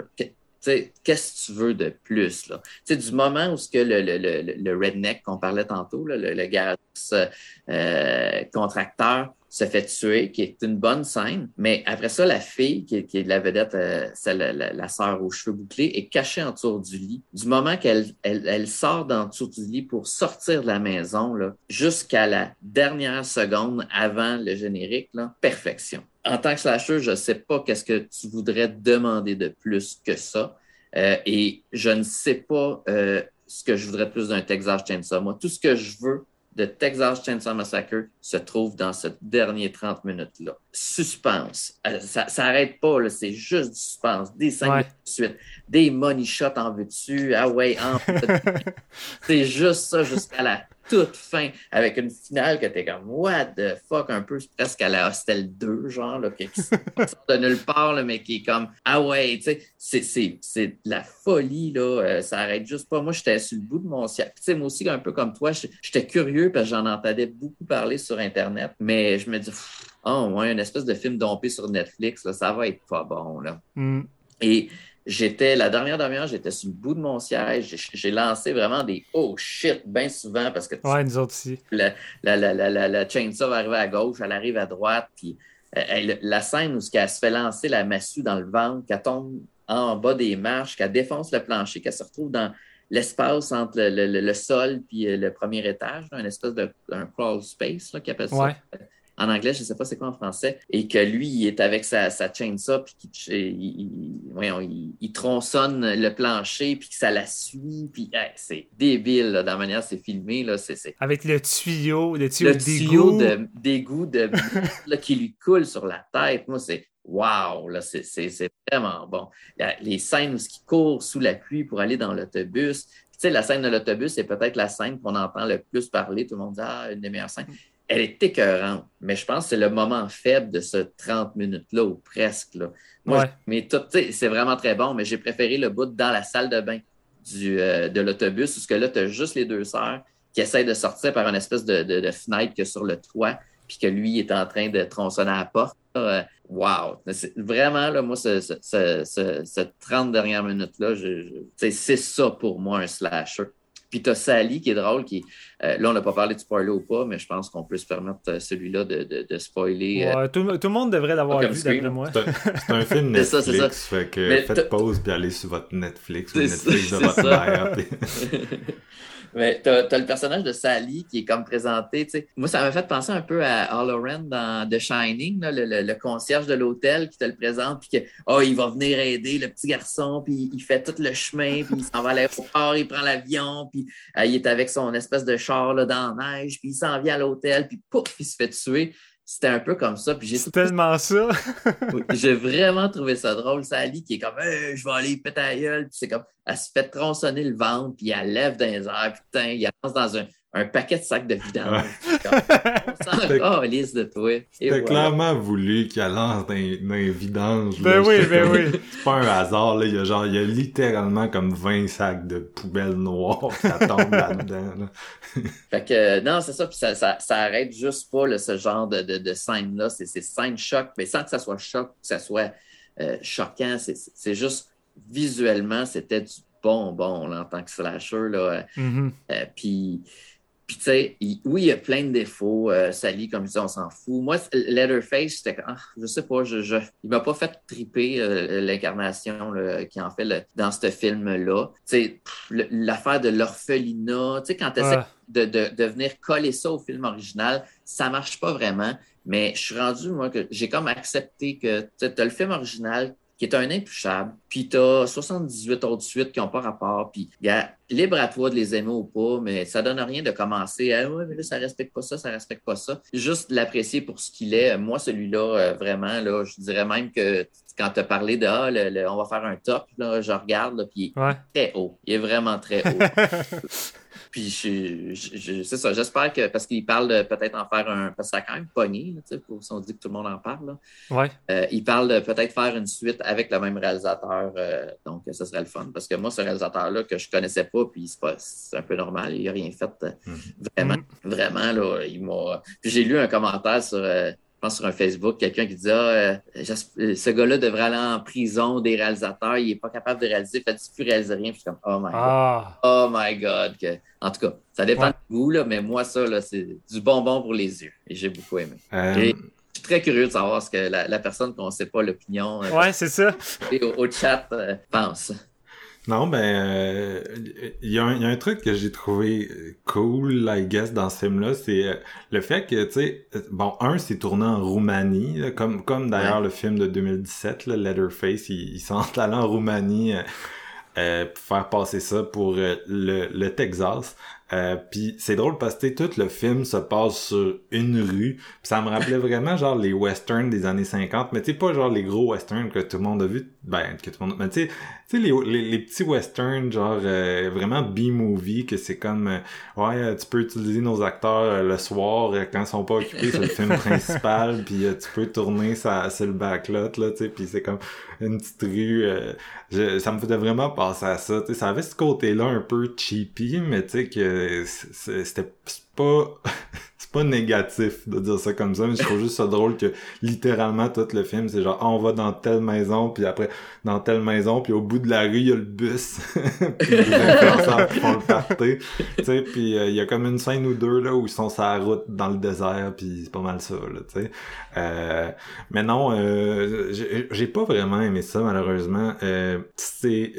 Qu'est-ce que tu veux de plus? Là? du moment où ce que le, le, le, le redneck qu'on parlait tantôt, là, le, le euh, contracteur, se fait tuer, qui est une bonne scène. Mais après ça, la fille, qui est, qui la vedette, euh, la, la, sœur aux cheveux bouclés, est cachée en dessous du lit. Du moment qu'elle elle, elle sort d'en dessous du lit pour sortir de la maison, jusqu'à la dernière seconde avant le générique, là, perfection en tant que slasher, je ne sais pas qu'est-ce que tu voudrais demander de plus que ça. Euh, et je ne sais pas euh, ce que je voudrais plus d'un Texas Chainsaw. Moi, tout ce que je veux de Texas Chainsaw Massacre se trouve dans ce dernier 30 minutes-là. Suspense. Euh, ça n'arrête pas, c'est juste du suspense. Des scènes de suite, des money shots en vue dessus. Ah ouais, en... c'est juste ça jusqu'à la toute fin, avec une finale que t'es comme What the fuck, un peu presque à la Hostel 2, genre, là, qui, sort de nulle part, là, mais qui est comme Ah ouais, tu sais, c'est de la folie, là, euh, ça arrête juste pas. Moi, j'étais sur le bout de mon siècle. Tu sais, moi aussi, un peu comme toi, j'étais curieux parce que j'en entendais beaucoup parler sur Internet, mais je me dis, oh, ouais, une espèce de film dompé sur Netflix, là, ça va être pas bon, là. Mm. Et J'étais, la dernière demi-heure, j'étais sur le bout de mon siège. J'ai lancé vraiment des oh shit bien souvent parce que. Ouais, nous autres aussi. La, la, la, la, la chainsaw va arriver à gauche, elle arrive à droite. Puis euh, la scène où elle se fait lancer la massue dans le ventre, qu'elle tombe en bas des marches, qu'elle défonce le plancher, qu'elle se retrouve dans l'espace entre le, le, sol puis euh, le premier étage, une espèce de un crawl space, là, qui appelle ça. Ouais en anglais, je ne sais pas c'est quoi en français, et que lui, il est avec sa, sa chainsaw, puis qu'il il, il, tronçonne le plancher, puis que ça la suit, puis c'est débile dans la manière c'est filmé. Là, c'est, Avec le tuyau, le tuyau, le tuyau de, d'égout de, qui lui coule sur la tête. Moi, c'est Wow, là, c'est, vraiment bon. Les scènes où il court sous la pluie pour aller dans l'autobus. Tu sais, la scène de l'autobus, c'est peut-être la scène qu'on entend le plus parler. Tout le monde dit Ah, une des meilleures scènes elle est écœurante, mais je pense que c'est le moment faible de ce 30 minutes-là, ou presque. Là. Moi, mais tout, c'est vraiment très bon, mais j'ai préféré le bout dans la salle de bain du, euh, de l'autobus, parce que là, tu as juste les deux sœurs qui essayent de sortir par une espèce de, de, fenêtre que sur le toit, puis que lui est en train de tronçonner à la porte. Euh, wow! Vraiment, là, moi, ce, ce, ce, 30 dernières minutes-là, c'est ça pour moi un slasher. Puis tu as Sally qui est drôle, qui euh, là, on n'a pas parlé de spoiler ou pas, mais je pense qu'on peut se permettre euh, celui-là de, de, spoiler. Euh, ouais, tout, tout, le monde devrait l'avoir vu, d'après moi. C'est un, film Netflix, ça, ça. fait que faites pause puis allez sur votre Netflix ou Netflix de votre mère. Mais t'as as le personnage de Sally qui est comme présenté. Moi, ça m'a fait penser un peu à Halloran dans The Shining, là, le, le, concierge de l'hôtel qui te le présente, puis que oh, il va venir aider le petit garçon, puis il fait tout le chemin, puis il s'en va à l'aéroport, il prend l'avion, puis euh, il est avec son espèce de char là, dans la neige, puis il s'en vient à l'hôtel, puis pouf, il se fait tuer. C'était un peu comme ça. Puis j'ai C'est tellement ça. j'ai vraiment trouvé ça drôle. Sally qui est comme je vais aller péter la gueule. Puis c'est comme elle se fait tronçonner le ventre, puis elle lève dans les airs, putain, il avance dans un, un paquet de sacs de vidange. On s'en lisse de toi. T'as clairement voulu qu'il lance dans, dans les vidanges. Ben oui, ben oui. C'est pas un hasard, là. Il y a genre, il y a littéralement comme 20 sacs de poubelles noires qui tombent là-dedans. Fait que, non, c'est ça, puis ça, ça, ça, arrête juste pas là, ce genre de, de, de scène-là. C'est ces scènes choc, mais sans que ça soit choc, que ça soit euh, choquant. C'est juste visuellement, c'était du bonbon là, en tant que slasher. Là. Mm-hmm. Euh, puis, puis tu sais, oui, il y a plein de défauts. Euh, Sally, comme je disais, on s'en fout. Moi, Letterface, c'était, ah, je sais pas, je, je, il m'a pas fait triper euh, l'incarnation qui en fait dans ce film-là. Tu sais, l'affaire de l'orphelinat, tu sais, quand tu essaies de, de, de venir coller ça au film original, ça marche pas vraiment. Mais je suis rendu, moi, que j'ai comme accepté que tu as le film original qui est un intouchable, puis tu as 78 autres suites qui n'ont pas rapport, puis il y a libre à toi de les aimer ou pas, mais ça donne rien de commencer à ouais, mais là, ça respecte pas ça, ça respecte pas ça. Juste l'apprécier pour ce qu'il est. Moi, celui-là, euh, vraiment, là, je dirais même que quand tu as parlé de ah, on va faire un top, là, je regarde, puis il est très haut. Il est vraiment très haut. Puis je, c'est ça, j'espère que parce qu'il parle de peut-être en faire un. Parce que ça a quand même pogné, sais, si on dit que tout le monde en parle. Là. Ouais. Euh, il parle de peut-être faire une suite avec le même réalisateur. Euh, donc, ça serait le fun. Parce que moi, ce réalisateur-là que je connaissais pas, puis c'est, pas, c'est un peu normal, il n'a rien fait euh, mm-hmm. vraiment. Vraiment, là, il m'a. Puis j'ai lu un commentaire sur je pense sur un Facebook, quelqu'un qui disait ah, euh, ce gars-là devrait aller en prison des réalisateurs, il n'est pas capable de réaliser, fait plus réaliser rien? Puis je suis comme Oh my ah. God. Oh my God. En tout cas, ça dépend de vous, là, mais moi, ça, là, c'est du bonbon pour les yeux. Et j'ai beaucoup aimé. Euh, je suis très curieux de savoir ce que la, personne qu'on ne sait pas l'opinion euh, ouais, c'est ça. Et au, chat pense. Non, ben, il euh, y, a un truc que j'ai trouvé cool, I guess, dans ce film-là, c'est euh, le fait que, tu sais, bon, un, c'est tourné en Roumanie, comme comme d'ailleurs le film de 2017, là, Letterface, ils, ils sont allés en Roumanie euh, pour faire passer ça pour le, le Texas. Euh, puis c'est drôle parce que tout le film se passe sur une rue. Pis ça me rappelait vraiment genre les westerns des années 50, mais tu sais pas genre les gros westerns que tout le monde a vu, ben que tout le monde, mais tu sais, sais les, les, petits westerns genre euh, vraiment B-movie que c'est comme euh, ouais tu peux utiliser nos acteurs le soir quand ils sont pas occupés sur le film principal, puis tu peux tourner ça sur le backlot là, tu sais, puis c'est comme une petite rue. ça me faisait vraiment penser à ça. Tu sais, ça avait ce côté-là un peu cheapy, mais tu sais que c'était pas c'est pas négatif de dire ça comme ça mais je trouve juste ça drôle que littéralement tout le film c'est genre ah, on va dans telle maison puis après dans telle maison puis au bout de la rue il y a le bus. Puis les font le party. Tu sais puis euh, il y a comme une scène ou deux là où ils sont sur la route dans le désert puis c'est pas mal ça là tu sais. Euh, mais non euh, j'ai pas vraiment aimé ça malheureusement. Euh, c'est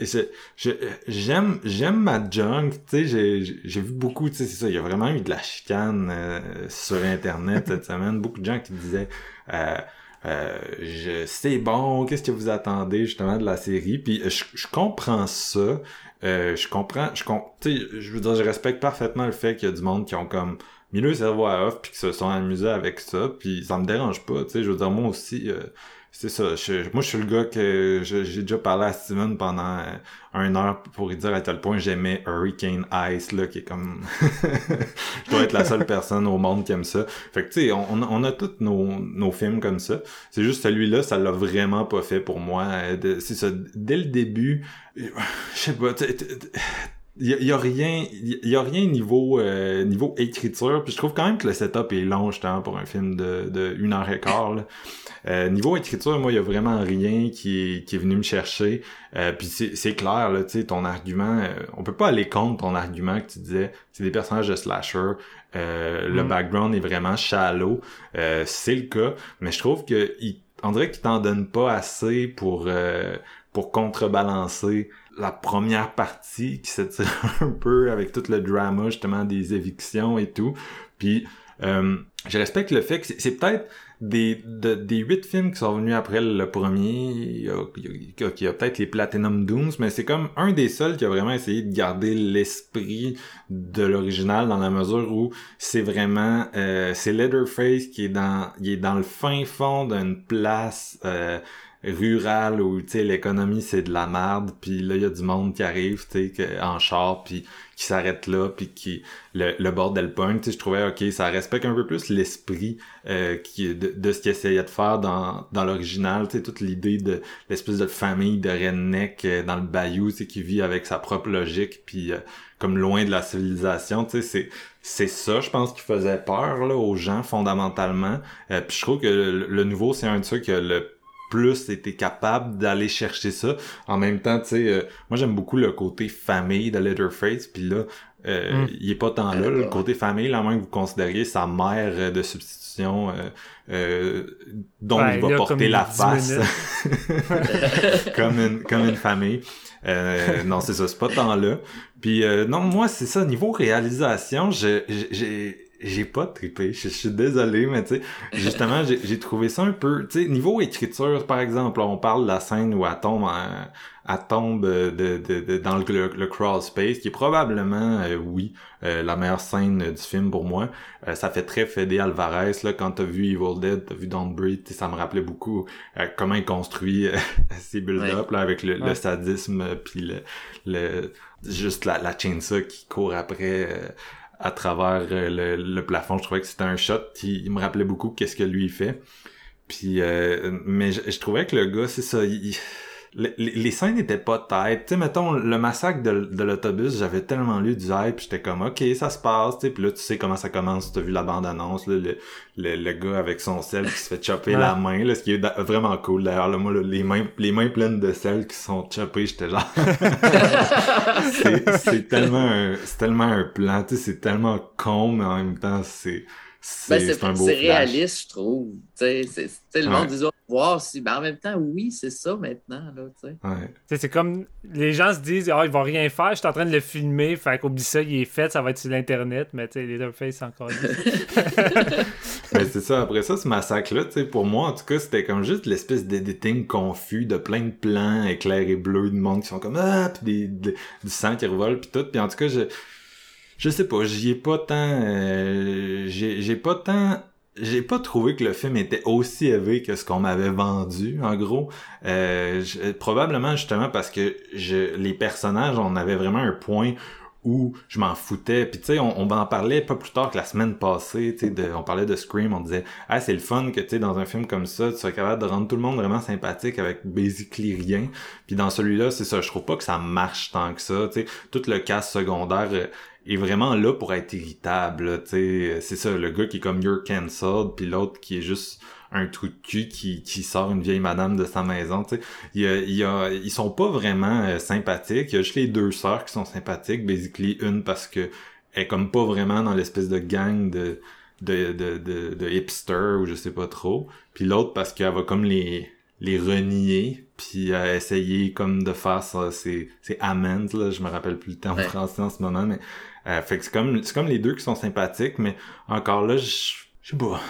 j'aime j'aime ma junk tu sais j'ai vu beaucoup tu sais c'est ça il y a vraiment eu de la chicane euh, sur internet cette semaine beaucoup de gens qui disaient euh, euh, je c'est bon, qu'est-ce que vous attendez justement de la série? Puis je, je comprends ça. Euh, je comprends, je sais je veux dire, je respecte parfaitement le fait qu'il y a du monde qui ont comme mis le cerveau à off puis qui se sont amusés avec ça. Puis ça me dérange pas, tu sais. Je veux dire, moi aussi, euh, c'est ça. moi, je suis le gars que j'ai déjà parlé à Steven pendant euh, une heure pour lui dire à tel point j'aimais Hurricane Ice, là, qui est comme... je dois être la seule personne au monde qui aime ça. Fait que, tu sais, on, on, a tous nos, nos films comme ça. C'est juste celui-là, ça l'a vraiment pas fait pour moi. C'est ça. Dès le début, je sais pas, il y, a rien il y a rien niveau euh, niveau écriture puis je trouve quand même que le setup est long justement pour un film de, de une heure et quart là. Euh, niveau écriture, moi, il y a vraiment rien qui est, qui est venu me chercher. Euh, puis c'est clair, là, tu sais, ton argument, euh, on peut pas aller contre ton argument que tu disais, c'est des personnages de slasher, euh, le mm. background est vraiment shallow, c'est le cas, mais je trouve que il, on dirait qu'il t'en donne pas assez pour pour contrebalancer la première partie qui s'étire un peu avec tout le drama justement des évictions et tout. Puis je respecte le fait que c'est peut-être des, de, des huit films qui sont venus après le premier, il y a, y a, peut-être les Platinum Dooms, mais c'est comme un des seuls qui a vraiment essayé de garder l'esprit de l'original dans la mesure où c'est vraiment euh, c'est Leatherface qui est dans il est dans le fin fond d'une place euh, rural où tu sais l'économie c'est de la merde puis là il y a du monde qui arrive tu sais en char puis qui s'arrête là puis qui le, le bordel punk tu sais je trouvais ok ça respecte un peu plus l'esprit euh, qui de, de ce qu'il essayait de faire dans dans l'original tu sais toute l'idée de l'espèce de famille de redneck euh, dans le bayou tu sais qui vit avec sa propre logique puis euh, comme loin de la civilisation tu sais c'est c'est ça je pense qui faisait peur là aux gens fondamentalement. Euh, puis je trouve que le, le nouveau c'est un de ceux le plus été capable d'aller chercher ça. En même temps, tu sais, euh, moi j'aime beaucoup le côté famille de Leatherface, puis là, euh, Mm. il est pas tant là, le côté famille, là, à moins que vous considériez sa mère euh, de substitution euh, euh, dont il va porter la 10 face comme une comme une famille. Euh, non, c'est ça, c'est pas tant là. Puis euh, non, moi c'est ça niveau réalisation, je- j'ai j'ai pas trippé, je, je suis désolé, mais tu sais, justement, j'ai trouvé ça un peu, tu sais, niveau écriture, par exemple, on parle de la scène où elle tombe, en- elle tombe de, de, de- dans le, le, le crawl space, qui est probablement, euh, oui, euh, la meilleure scène du film pour moi. Euh, ça fait très Fede Alvarez, là, quand t'as vu Evil Dead, t'as vu Don't Breathe, ça me rappelait beaucoup euh, comment il construit euh, ses build-up, là, avec le, le sadisme, puis le, le, juste la, la chainsaw qui court après... à travers euh, le, le plafond. Je trouvais que c'était un shot qui il me rappelait beaucoup qu'est-ce que lui il fait. Puis, euh, mais je, je trouvais que le gars, c'est ça. il- les, les scènes n'étaient pas têtes. Tu sais, mettons, le massacre de, de l'autobus, j'avais tellement lu du hype, j'étais comme, ok, ça se passe, tu sais. Puis là, tu sais comment ça commence, tu as vu la bande-annonce, le, le, le gars avec son sel qui se fait chopper Ouais. la main, là, ce qui est vraiment cool. D'ailleurs, là, moi, là, les mains, les mains pleines de sel qui sont choppées, j'étais genre... c'est tellement un, c'est tellement un plan, tu sais, c'est tellement con, mais en même temps, c'est, c'est, Ben, c'est c'est un beau c'est flash. réaliste, je trouve. Tu sais, c'est- tu sais, le Ouais. monde dit oh, voir si. Ben, en même temps, oui, c'est ça maintenant. Là, tu sais. Ouais. Tu sais, c'est comme les gens se disent ah il va rien faire je suis en train de le filmer fait qu'oublie ça il est fait ça va être sur l'internet mais tu sais Leatherface c'est encore Mais c'est ça, après ça, ce massacre-là, tu sais, pour moi, en tout cas, c'était comme juste l'espèce d'editing confus de plein de plans éclairs et bleus de monde qui sont comme, ah, pis des, des- du sang qui revole pis tout, pis en tout cas, je, je sais pas, j'y ai pas tant, euh, j'ai, pas tant, j'ai pas trouvé que le film était aussi élevé que ce qu'on m'avait vendu, en gros. Euh, probablement justement parce que je, les personnages, on avait vraiment un point où je m'en foutais. Puis tu sais, on, on en parlait pas plus tard que la semaine passée, tu sais, on parlait de Scream, on disait « Ah, c'est le fun que tu sais, dans un film comme ça, tu sois capable de rendre tout le monde vraiment sympathique avec basically rien. » Puis dans celui-là, c'est ça, je trouve pas que ça marche tant que ça, tu sais. Tout le cast secondaire euh, est vraiment là pour être irritable, tu sais. C'est ça, le gars qui est comme « You're cancelled », puis l'autre qui est juste un trou de cul qui, qui sort une vieille madame de sa maison, tu sais. Il il y a- ils sont pas vraiment euh, sympathiques. Il y a juste les deux sœurs qui sont sympathiques. Basically, une parce que elle est comme pas vraiment dans l'espèce de gang de, de, de, de, de hipster ou je sais pas trop. Puis l'autre parce qu'elle va comme les les renier puis euh, essayer comme de faire ça c'est c'est amends là je me rappelle plus le terme Ouais. français en ce moment mais euh, fait que c'est comme c'est comme les deux qui sont sympathiques mais encore là je je sais pas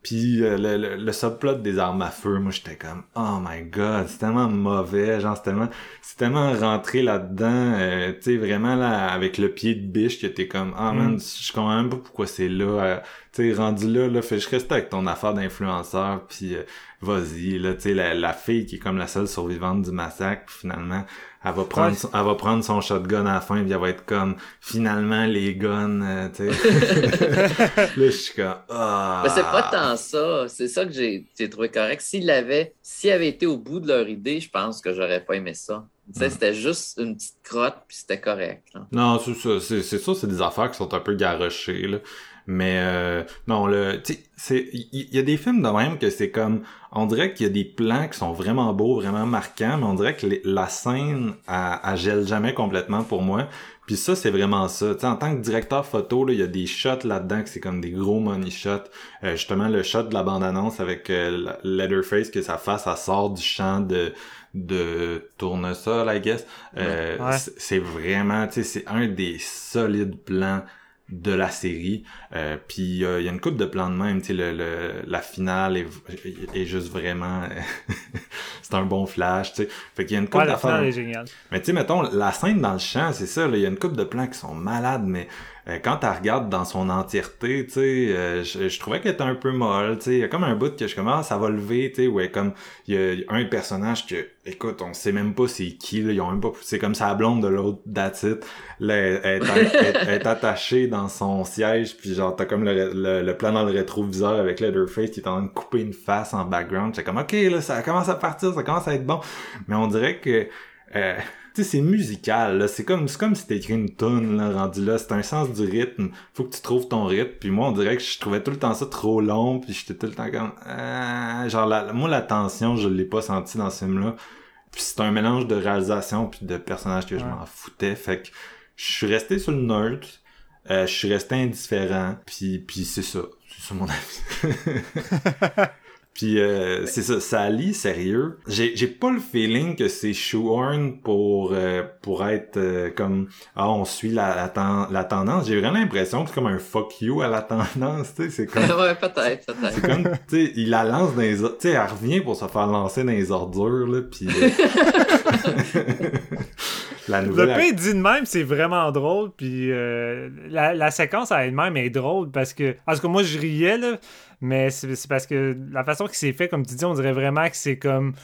puis euh, le, le, le subplot des armes à feu, moi j'étais comme oh my god, c'est tellement mauvais, genre c'est tellement c'est tellement rentré là-dedans, euh, tu sais vraiment là avec le pied de biche que t'es comme ah man, Mm. je comprends même pas pourquoi c'est là, euh, tu sais rendu là là, fais juste rester avec ton affaire d'influenceur puis euh, vas-y là, tu sais la, la fille qui est comme la seule survivante du massacre, puis finalement elle va prendre Ouais. son, elle va prendre son shotgun à la fin puis elle va être comme finalement les guns, euh, tu sais. là je suis comme ah. C'est pas tant ça. C'est ça que j'ai j'ai trouvé correct. S'il avait, s'il avait été au bout de leur idée, je pense que j'aurais pas aimé ça. Tu sais, Mm. c'était juste une petite crotte, puis c'était correct. là. Non, c'est ça, c'est c'est ça, c'est des affaires qui sont un peu garochées, là. Mais euh, non, le, tu sais, c'est, il y, a des films de même que c'est comme, on dirait qu'il y a des plans qui sont vraiment beaux, vraiment marquants, mais on dirait que les- la scène, elle, elle gèle jamais complètement pour moi. Puis ça, c'est vraiment ça. Tu sais, en tant que directeur photo, là, il y a des shots là-dedans que c'est comme des gros money shots. Euh, justement, le shot de la bande-annonce avec euh, Leatherface, que sa face, elle sort du champ de de tournesol, I guess. Euh, Ouais. C'est vraiment, tu sais, c'est un des solides plans de la série. Euh, puis euh, il y a une coupe de plans de même, tu sais, le, le- la finale est, est juste vraiment... c'est un bon flash, tu sais. Fait qu'il y a une coupe ouais la finale est géniale Mais tu sais, mettons, la scène dans le champ, c'est ça, il y a une couple de plans qui sont malades, mais euh, quand tu regardes dans son entièreté, tu sais, euh, je, trouvais qu'elle était un peu molle, tu sais, il y a comme un bout que je commence, ça va lever, tu sais, ouais, comme il y, a un personnage que, écoute, on sait même pas c'est qui, là, ils ont même pas, c'est comme sa blonde de l'autre, that's là, elle, est attachée dans son siège, puis genre, t'as comme le, le, plan dans le rétroviseur avec Leatherface qui est en train de couper une face en background, c'est comme, ok, là, ça commence à partir, ça commence à être bon, mais on dirait que, euh, c'est musical, C'est comme, c'est comme si t'écris une tune, là, rendu là. C'est un sens du rythme. Faut que tu trouves ton rythme. Puis moi, on dirait que je trouvais tout le temps ça trop long. Puis j'étais tout le temps comme, ah, genre, la, moi, la tension, je l'ai pas senti dans ce film-là. Puis c'est un mélange de réalisation puis de personnages que je m'en foutais. Fait que je suis resté sur le nerd. Euh, je suis resté indifférent. Puis, puis c'est ça. C'est ça mon avis. Puis euh, c'est ça, ça lit sérieux. J'ai j'ai pas le feeling que c'est shoehorn pour euh, pour être euh, comme ah on suit la la, la tendance. J'ai vraiment l'impression que c'est comme un fuck you à la tendance, tu sais, c'est comme Ouais, peut-être, peut-être. C'est comme tu sais, il la lance dans les tu sais, elle revient pour se faire lancer dans les ordures là puis La nouvelle... Le pays dit de même, c'est vraiment drôle. Puis la, la séquence à elle-même est drôle parce que. Parce que moi, je riais, là. Mais c'est parce que la façon que c'est fait, comme tu dis, on dirait vraiment que c'est comme.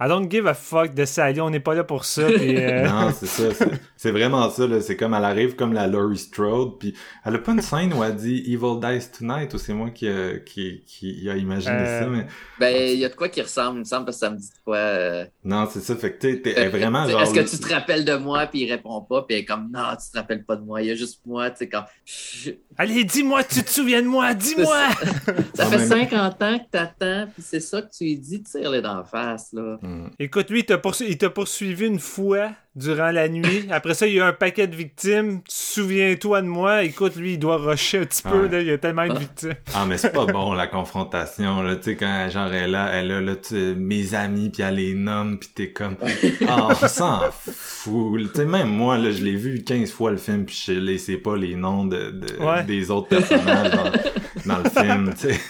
I don't give a fuck de Sally, on n'est pas là pour ça. Euh, non, c'est ça. C'est vraiment ça. C'est comme elle arrive comme la Laurie Strode, puis elle a pas une scène où elle dit Evil Dies Tonight, ou c'est moi qui, a, qui, qui a imaginé euh, ça. Mais... Ben, il y a de quoi qui ressemble, il me semble, parce que ça me dit quoi. Euh, non, c'est ça. Fait que t'es vraiment genre. Est-ce que tu te rappelles de moi, puis il répond pas, puis elle est comme Non, tu te rappelles pas de moi, il y a juste moi, tu sais, quand. Allez, dis-moi, tu te souviens de moi, dis-moi! ça fait 50 ans que t'attends, puis c'est ça que tu lui dis, tire-les d'en face, là. Écoute, lui, il t'a poursuivi une fois durant la nuit. Après ça, il y a eu un paquet de victimes. Souviens-toi de moi. Écoute, lui, il doit rusher un petit peu. Là. Il y a tellement de ah. victimes. Ah, mais c'est pas bon, la confrontation. Là. Tu sais, quand genre elle a, elle a là, mes amis, puis elle les nomme, puis t'es comme... Ah, on s'en fout. Tu sais, même moi, là, je l'ai vu 15 fois le film, puis je laissais pas les noms de, de des autres personnages dans, le film, tu sais.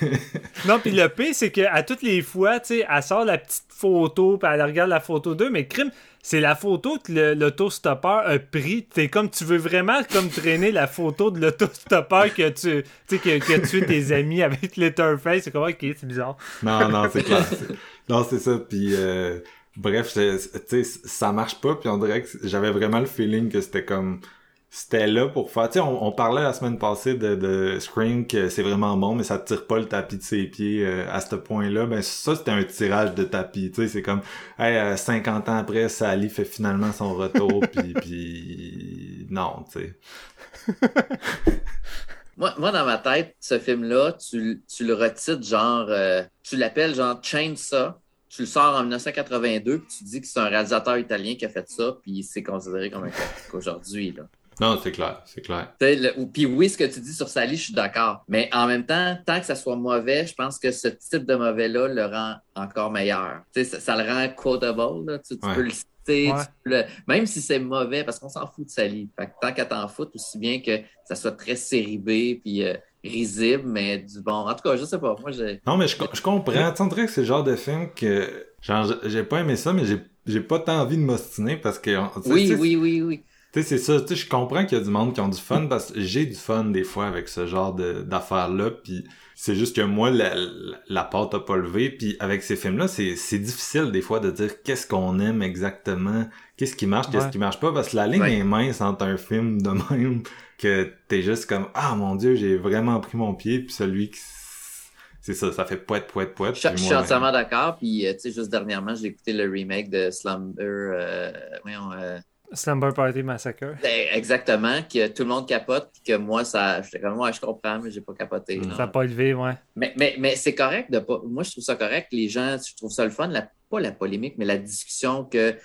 non, puis le pire, c'est qu'à toutes les fois, tu sais, elle sort la petite photo, puis elle regarde la photo d'eux, mais crime c'est la photo que l'autostoppeur a pris. Comme tu veux vraiment comme traîner la photo de l'autostoppeur que tu que, que tué tes amis avec Letterface. C'est comme ok, c'est bizarre. Non, non, c'est clair. Non, c'est ça. Puis euh, bref, tu sais, ça marche pas. Puis on dirait que j'avais vraiment le feeling que c'était comme c'était là pour faire. Tu sais, on, parlait la semaine passée de, de Scream que c'est vraiment bon, mais ça tire pas le tapis de ses pieds euh, à ce point-là. Ben ça, c'était un tirage de tapis. Tu sais, c'est comme hey, 50 euh, ans après, Sally fait finalement son retour, puis, puis non, tu sais. moi, moi, dans ma tête, ce film-là, tu, tu le retitres genre, euh, tu l'appelles genre Chainsaw tu le sors en 1982, puis tu dis que c'est un réalisateur italien qui a fait ça, puis c'est considéré comme un classique aujourd'hui. Non, c'est clair, c'est clair. puis oui, ce que tu dis sur Sally, je suis d'accord. Mais en même temps, tant que ça soit mauvais, je pense que ce type de mauvais-là le rend encore meilleur. Ça, ça, le rend quotable. Tu, peux le citer, même si c'est mauvais, parce qu'on s'en fout de Sally. Fait que tant qu'à t'en foutre, aussi bien que ça soit très série B, puis euh, risible, mais du bon. En tout cas, je sais pas. Moi, j'ai. Non, mais je, je comprends. Tu dirais que c'est le genre de film que. Genre, j'ai pas aimé ça, mais j'ai pas tant envie de m'ostiner parce que. Oui, oui, oui, oui. Tu sais, c'est ça. Tu sais, je comprends qu'il y a du monde qui ont du fun parce que j'ai du fun des fois avec ce genre d'affaires-là. Puis c'est juste que moi, la, la pâte a pas levé. Puis avec ces films-là, c'est difficile des fois de dire qu'est-ce qu'on aime exactement, qu'est-ce qui marche, qu'est-ce qui marche pas. Parce que la ligne est mince entre un film de même que t'es juste comme Ah mon dieu, j'ai vraiment pris mon pied. Puis celui qui c'est ça, ça fait poète, poète, poète. Je, suis entièrement d'accord. Puis, euh, tu sais, juste dernièrement, j'ai écouté le remake de Slumber. Euh, voyons, euh, Slumber Party Massacre. Ben, exactement, que tout le monde capote, puis que moi, ça, j'étais comme, je comprends, mais j'ai pas capoté. Ça n'a pas élevé, ouais. Mais, mais, mais c'est correct de pas. Moi, je trouve ça correct. Les gens, je trouve ça le fun, la, pas la polémique, mais la discussion que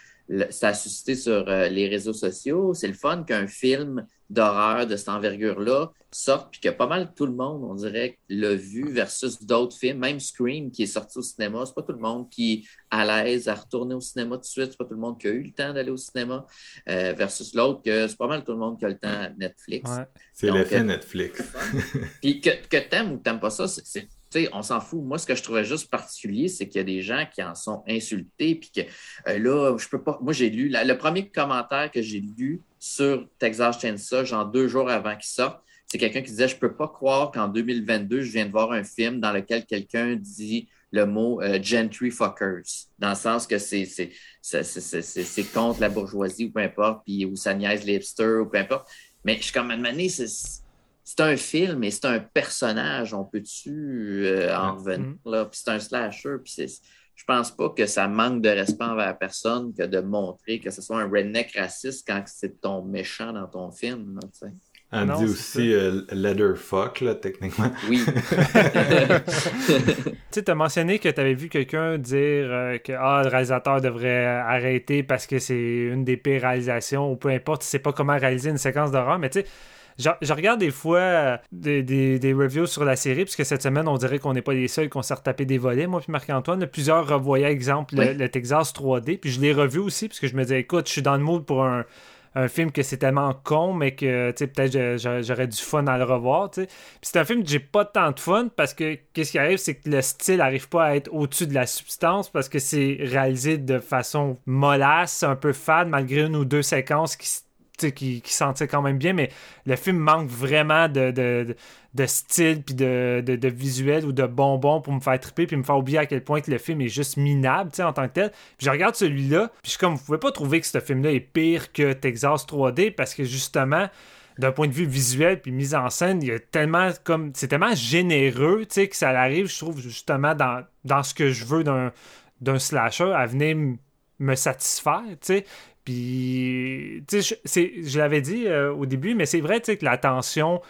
ça a suscité sur euh, les réseaux sociaux. C'est le fun qu'un film d'horreur de cette envergure-là sorte, puis que pas mal tout le monde, on dirait, l'a vu versus d'autres films. Même Scream, qui est sorti au cinéma, c'est pas tout le monde qui est à l'aise à retourner au cinéma tout de suite, c'est pas tout le monde qui a eu le temps d'aller au cinéma, euh, versus l'autre, que c'est pas mal tout le monde qui a le temps à Netflix. C'est l'effet euh, Netflix. puis que, que t'aimes ou t'aimes pas ça, c'est sais, on s'en fout. Moi, ce que je trouvais juste particulier, c'est qu'il y a des gens qui en sont insultés, puis que euh, là, je peux pas. Moi, j'ai lu le premier commentaire que j'ai lu sur Texas Chainsaw, genre deux jours avant qu'il sorte, c'est quelqu'un qui disait Je peux pas croire qu'en 2022, je viens de voir un film dans lequel quelqu'un dit le mot euh, gentry fuckers, dans le sens que c'est contre la bourgeoisie ou peu importe, puis ou ça niaise les hipsters ou peu importe. Mais je suis comme, à un c'est un film et c'est un personnage. On peut-tu euh, en revenir? Là? Puis c'est un slasher. Puis je pense pas que ça manque de respect envers personne que de montrer que ce soit un redneck raciste quand c'est ton méchant dans ton film. Là, on dit aussi euh, Leatherfuck, là, techniquement. Oui. tu sais, as mentionné que tu avais vu quelqu'un dire euh, que ah, le réalisateur devrait arrêter parce que c'est une des pires réalisations, ou peu importe, tu sais pas comment réaliser une séquence d'horreur, mais tu sais, je, regarde des fois euh, des, reviews sur la série, puisque cette semaine, on dirait qu'on n'est pas les seuls qu'on s'est retapé des volets. Moi puis Marc-Antoine, plusieurs revoyaient, exemple, le, Texas 3D. Puis je l'ai revu aussi, puisque je me disais, écoute, je suis dans le mood pour un, film que c'est tellement con, mais que peut-être j'aurais du fun à le revoir. Puis c'est un film que j'ai pas tant de fun parce que qu'est-ce qui arrive, c'est que le style n'arrive pas à être au-dessus de la substance parce que c'est réalisé de façon mollasse, un peu fade, malgré une ou deux séquences qui qui, qui sentait quand même bien, mais le film manque vraiment de, de, style, puis de, de, visuel ou de bonbons pour me faire triper, puis me faire oublier à quel point le film est juste minable en tant que tel. Je regarde celui-là, puis je suis comme, vous pouvez pas trouver que ce film-là est pire que Texas 3D, parce que justement, d'un point de vue visuel puis mise en scène, il y a tellement comme c'est tellement généreux, tu que ça arrive, je trouve justement dans, dans ce que je veux d'un d'un slasher à venir me satisfaire, tu sais. Puis, tu sais, je, l'avais dit euh, au début, mais c'est vrai, tu sais, que la tension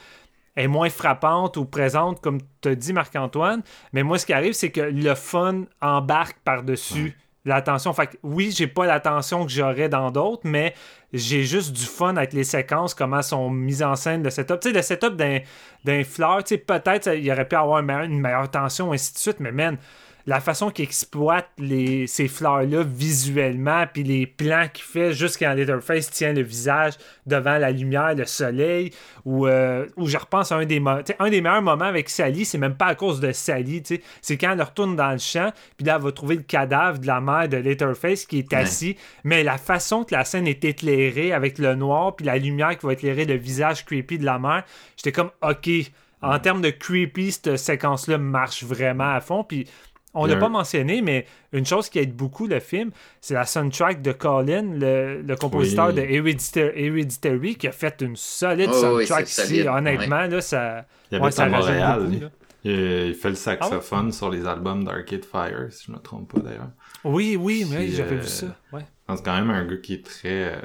est moins frappante ou présente, comme tu as dit, Marc-Antoine. Mais moi, ce qui arrive, c'est que le fun embarque par-dessus l'attention. Fait que, oui, j'ai pas l'attention que j'aurais dans d'autres, mais j'ai juste du fun avec les séquences, comment sont mises en scène, le setup. Tu sais, le setup d'un fleur, tu sais, peut-être il aurait pu avoir une une meilleure tension, ainsi de suite, mais man, la façon qu'il exploite les, ces fleurs-là visuellement, puis les plans qu'il fait jusqu'à Letterface tient le visage devant la lumière, le soleil, ou euh, je repense à un des, un des meilleurs moments avec Sally, c'est même pas à cause de Sally, c'est quand elle retourne dans le champ, puis là, elle va trouver le cadavre de la mère de Letterface qui est assis, mais la façon que la scène est éclairée avec le noir, puis la lumière qui va éclairer le visage creepy de la mère, j'étais comme, ok, en termes de creepy, cette séquence-là marche vraiment à fond, puis on l'a pas mentionné, mais une chose qui aide beaucoup le film, c'est la soundtrack de Colin, le, compositeur de Hereditary, qui a fait une solide oh, soundtrack ici. Honnêtement, là, ça. Il habite à Montréal. il, fait le saxophone ah sur les albums d'Arcade Fire, si je ne me trompe pas d'ailleurs. Oui, oui, mais j'avais vu ça. Ouais. C'est quand même un gars qui est très, euh,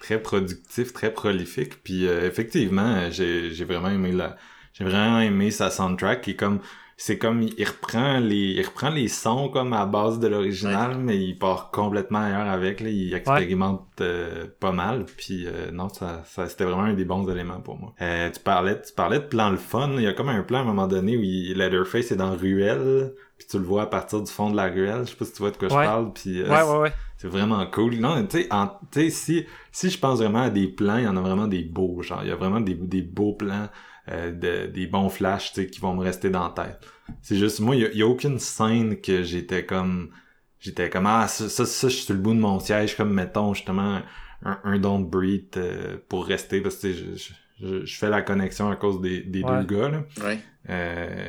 très productif, très prolifique. Puis euh, effectivement, j'ai vraiment aimé la. J'ai vraiment aimé sa soundtrack qui est comme c'est comme il reprend les il reprend les sons comme à base de l'original mais il part complètement ailleurs avec là, il expérimente euh, pas mal. Puis euh, non ça, ça c'était vraiment un des bons éléments pour moi. Euh, tu parlais tu parlais de plan le fun. Il y a comme un plan à un moment donné où il, Leatherface est dans ruelle puis tu le vois à partir du fond de la ruelle. Je sais pas si tu vois de quoi je parle puis ouais, ouais, ouais. c'est vraiment cool. Non tu sais tu sais si si je pense vraiment à des plans il y en a vraiment des beaux genre. Il y a vraiment des, des beaux plans euh, des bons flashs qui vont me rester dans la tête. C'est juste, moi, il y, a, aucune scène que j'étais comme... J'étais comme, ah, ça, ça, je suis sur le bout de mon siège, comme, mettons, justement, un, Don't Breathe euh, pour rester, parce que je, je, je, fais la connexion à cause des, des deux gars, là. Ouais. Euh,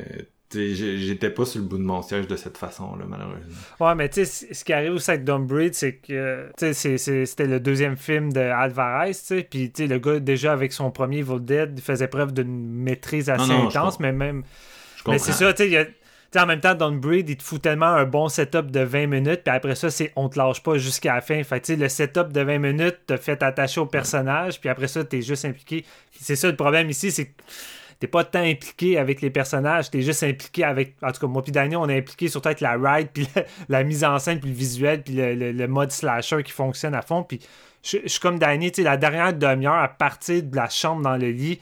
j'étais pas sur le bout de mon siège de cette façon-là, malheureusement. Ouais, mais tu sais, ce qui arrive aussi avec Dumb Breed, c'est que c'était le deuxième film de Alvarez, tu sais, puis le gars, déjà avec son premier Evil Dead, il faisait preuve d'une maîtrise assez intense, mais même. Mais c'est ça, tu sais, en même temps, Don Breed, il te fout tellement un bon setup de 20 minutes, puis après ça, c'est on te lâche pas jusqu'à la fin. Fait le setup de 20 minutes te fait t'attacher au personnage, puis après ça, t'es juste impliqué. C'est ça le problème ici, c'est que t'es pas tant impliqué avec les personnages, t'es juste impliqué avec. En tout cas, moi puis Daniel, on est impliqué surtout avec la ride, puis la, mise en scène, puis le visuel, puis le, mode slasher qui fonctionne à fond. Puis je, suis comme Danny, tu sais, la dernière demi-heure à partir de la chambre dans le lit,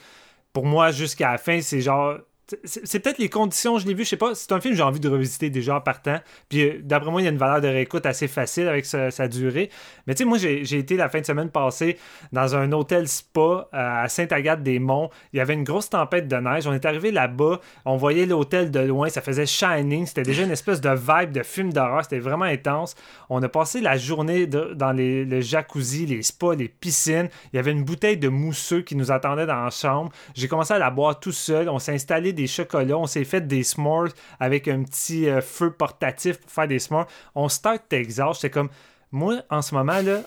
pour moi, jusqu'à la fin, c'est genre c'est peut-être les conditions, je l'ai vu, je sais pas. C'est un film que j'ai envie de revisiter déjà en partant. Puis euh, d'après moi, il y a une valeur de réécoute assez facile avec sa, durée. Mais tu sais, moi, j'ai été la fin de semaine passée dans un hôtel spa euh, à Sainte-Agathe-des-Monts. Il y avait une grosse tempête de neige. On est arrivé là-bas, on voyait l'hôtel de loin, ça faisait Shining. C'était déjà une espèce de vibe de film d'horreur. C'était vraiment intense. On a passé la journée dans les, le jacuzzi, les spas, les piscines. Il y avait une bouteille de mousseux qui nous attendait dans la chambre. J'ai commencé à la boire tout seul. On s'est installé des chocolats. On s'est fait des s'mores avec un petit euh, feu portatif pour faire des s'mores. On start Texas. J'étais comme, moi, en ce moment, là,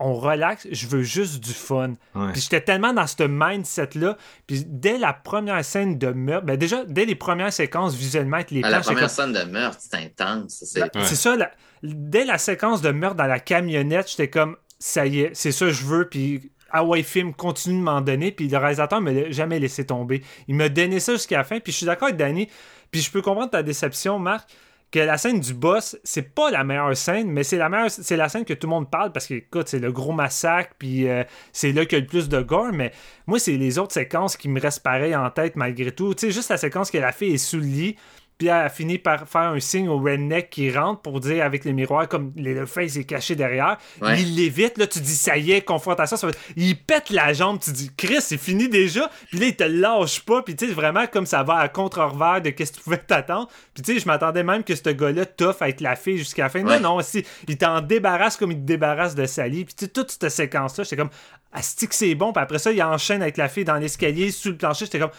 on relaxe, je veux juste du fun. Puis j'étais tellement dans ce mindset-là. Puis dès la première scène de meurtre, ben déjà, dès les premières séquences visuellement avec les à La première scène de meurtre, c'est intense. C'est ça, dès la séquence de meurtre dans la camionnette, j'étais comme, ça y est, c'est ça que je veux. Puis Hawaii Film continue de m'en donner, puis le réalisateur me l'a jamais laissé tomber. Il m'a donné ça jusqu'à la fin, puis je suis d'accord avec Danny, puis je peux comprendre ta déception, Marc, que la scène du boss, c'est pas la meilleure scène, mais c'est la meilleure, c'est la scène que tout le monde parle parce que, écoute, c'est le gros massacre, puis euh, c'est là qu'il y a le plus de gore, mais moi, c'est les autres séquences qui me restent pareil en tête malgré tout. Tu sais, juste la séquence que la fille est sous le lit, puis elle a fini par faire un signe au redneck qui rentre pour dire avec le miroir, comme le face est caché derrière. Il l'évite, là, tu dis ça y est, confrontation. Ça Il pète la jambe, tu dis Chris, c'est fini déjà. Puis là, il te lâche pas. Puis tu sais, vraiment comme ça va à contre-revers de qu'est-ce que tu pouvais t'attendre. Puis tu sais, je m'attendais même que ce gars-là à être la fille jusqu'à la fin. Non, non, si, il t'en débarrasse comme il te débarrasse de Sally. Puis tu sais, toute cette séquence-là, j'étais comme Asti que c'est bon, puis après ça, il enchaîne avec la fille dans l'escalier, sous le plancher. J'étais comme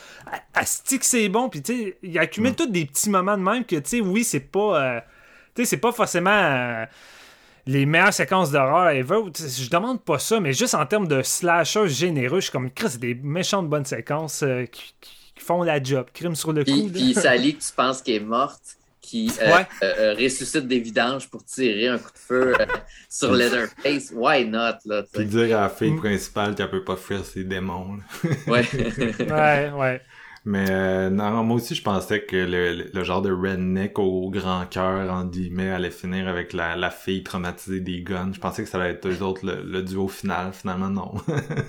Asti que c'est bon, puis tu sais, il accumule mm. tous des petits moments de même que, tu sais, oui, c'est pas. Euh, tu sais, c'est pas forcément. Euh, les meilleures séquences d'horreur ever. Je demande pas ça, mais juste en termes de slasher généreux, je suis comme, Chris, c'est des méchantes bonnes séquences euh, qui, font la job. Crime sur le coup. Puis Sally, que tu penses qu'elle est morte, qui euh, euh, euh, ressuscite des vidanges pour tirer un coup de feu sur Leatherface. Why not? Là, Puis dire à la fille mm. principale qu'elle peut pas fuir ses démons. ouais. ouais, ouais. Mais non, moi aussi, je pensais que le, genre de redneck au grand cœur, en guillemets, allait finir avec la, la, fille traumatisée des guns. Je pensais que ça allait être eux autres le, duo final. Finalement, non.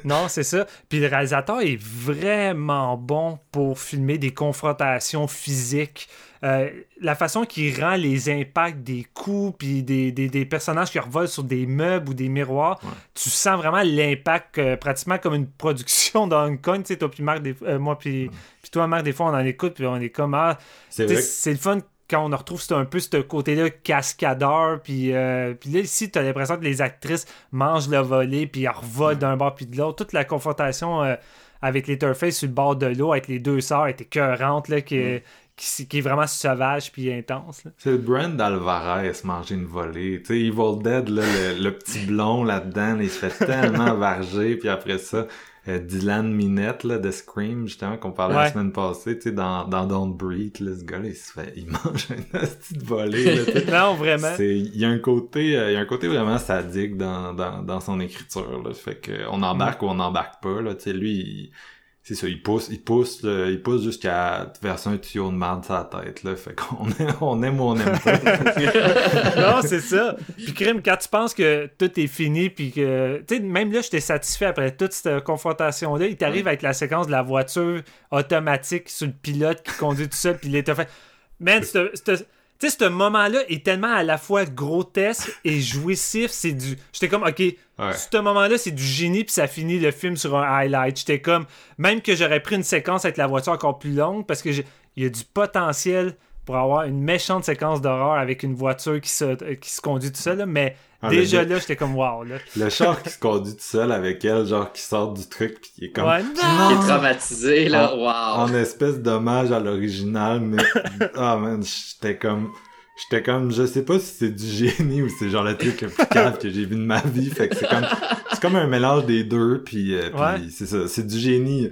non, c'est ça. Puis le réalisateur est vraiment bon pour filmer des confrontations physiques. Euh, la façon qu'il rend les impacts des coups puis des, des, personnages qui revolent sur des meubles ou des miroirs, tu sens vraiment l'impact euh, pratiquement comme une production dans Hong Kong. Tu sais, toi puis Marc, euh, moi puis, toi Marc, des fois on en écoute puis on est comme ah, c'est le fun quand on retrouve un peu ce côté-là cascadeur, puis, puis là, ici, tu as l'impression que les actrices mangent le volet, puis elles revolent d'un bord puis de l'autre. Toute la confrontation avec les Turface sur le bord de l'eau, avec les deux sœurs, était cœurante, là, qui, qui, est vraiment sauvage puis intense. C'est Brand Alvarez manger une volée. Tu sais, Evil Dead, là, le, petit blond là-dedans, il se fait tellement varger. Puis après ça, euh, Dylan Minette là, de Scream, justement, qu'on parlait la semaine passée, tu sais, dans, dans Don't Breathe, là, ce gars-là, il se fait, il mange une petite volée. Là, non, vraiment. Il y a un côté, euh, il y a un côté vraiment sadique dans, dans, dans son écriture, là. Fait que, on embarque ou on embarque pas, là. Tu sais, lui, il, c'est ça, il pousse, il pousse, il pousse jusqu'à verser un tuyau de merde sur la tête, là. Fait qu'on on aime ou on aime pas. non, c'est ça. Puis crime, quand tu penses que tout est fini, puis que, tu sais, même là, j'étais satisfait après toute cette confrontation-là. Il t'arrive avec la séquence de la voiture automatique sur le pilote qui conduit tout seul, puis il est fait. Man, c'est tu sais, ce moment-là est tellement à la fois grotesque et jouissif. C'est du. J'étais comme, ok, ce moment-là, c'est du génie, puis ça finit le film sur un highlight. J'étais comme, même que j'aurais pris une séquence avec la voiture encore plus longue, parce que il y a du potentiel pour avoir une méchante séquence d'horreur avec une voiture qui se, qui se conduit tout seul, mais ah, déjà là, j'étais comme wow. Là. Le char qui se conduit tout seul avec elle, genre qui sort du truc, puis qui est comme. Ouais, Qui est traumatisé, là, wow. En espèce d'hommage à l'original, mais. Ah, man, j'étais comme. J'étais comme, je sais pas si c'est du génie ou c'est genre le truc le plus calme que j'ai vu de ma vie. Fait que c'est comme, c'est comme un mélange des deux, puis, euh, c'est ça, c'est du génie.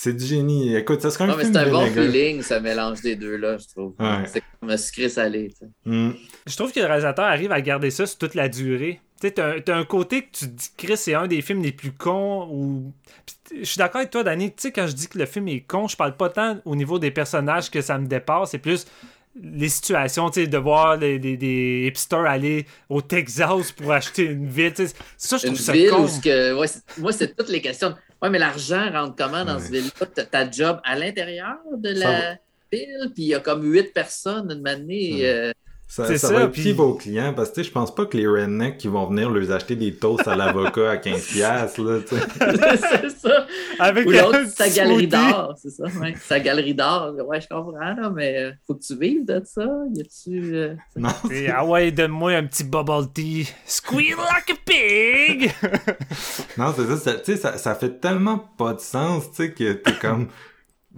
C'est du génie. Écoute, ça serait un non, mais c'est un bon feeling, ce mélange des deux-là, je trouve. C'est comme un sucré salé. Mm. Je trouve que le réalisateur arrive à garder ça sur toute la durée. Tu sais, t'as un côté que tu dis, Chris, c'est un des films les plus cons. ou Je suis d'accord avec toi, Danny. Tu sais, quand je dis que le film est con, je parle pas tant au niveau des personnages que ça me dépasse. C'est plus les situations, tu sais, de voir des, des, hipsters aller au Texas pour acheter une ville. Ça, je trouve une ça ville con. Où que, ouais, moi, c'est toutes les questions. Ouais, mais l'argent rentre comment dans ce ville-là? Ta job à l'intérieur de la. pile, puis il y a comme huit personnes une année. Euh, ça, ça, ça, va être puis... vos clients, parce que je pense pas que les rednecks qui vont venir leur acheter des toasts à l'avocat à 15$, là, c'est ça. Avec Ou l'autre, sa galerie d'art, c'est ça, ouais. Sa galerie d'art, ouais, je comprends, là, mais faut que tu vives de ça. Y a-tu. Euh... Non. Et, ah ouais, donne-moi un petit bubble tea. Squeal like a pig! non, c'est ça, tu sais, ça, ça fait tellement pas de sens, tu sais, que t'es comme.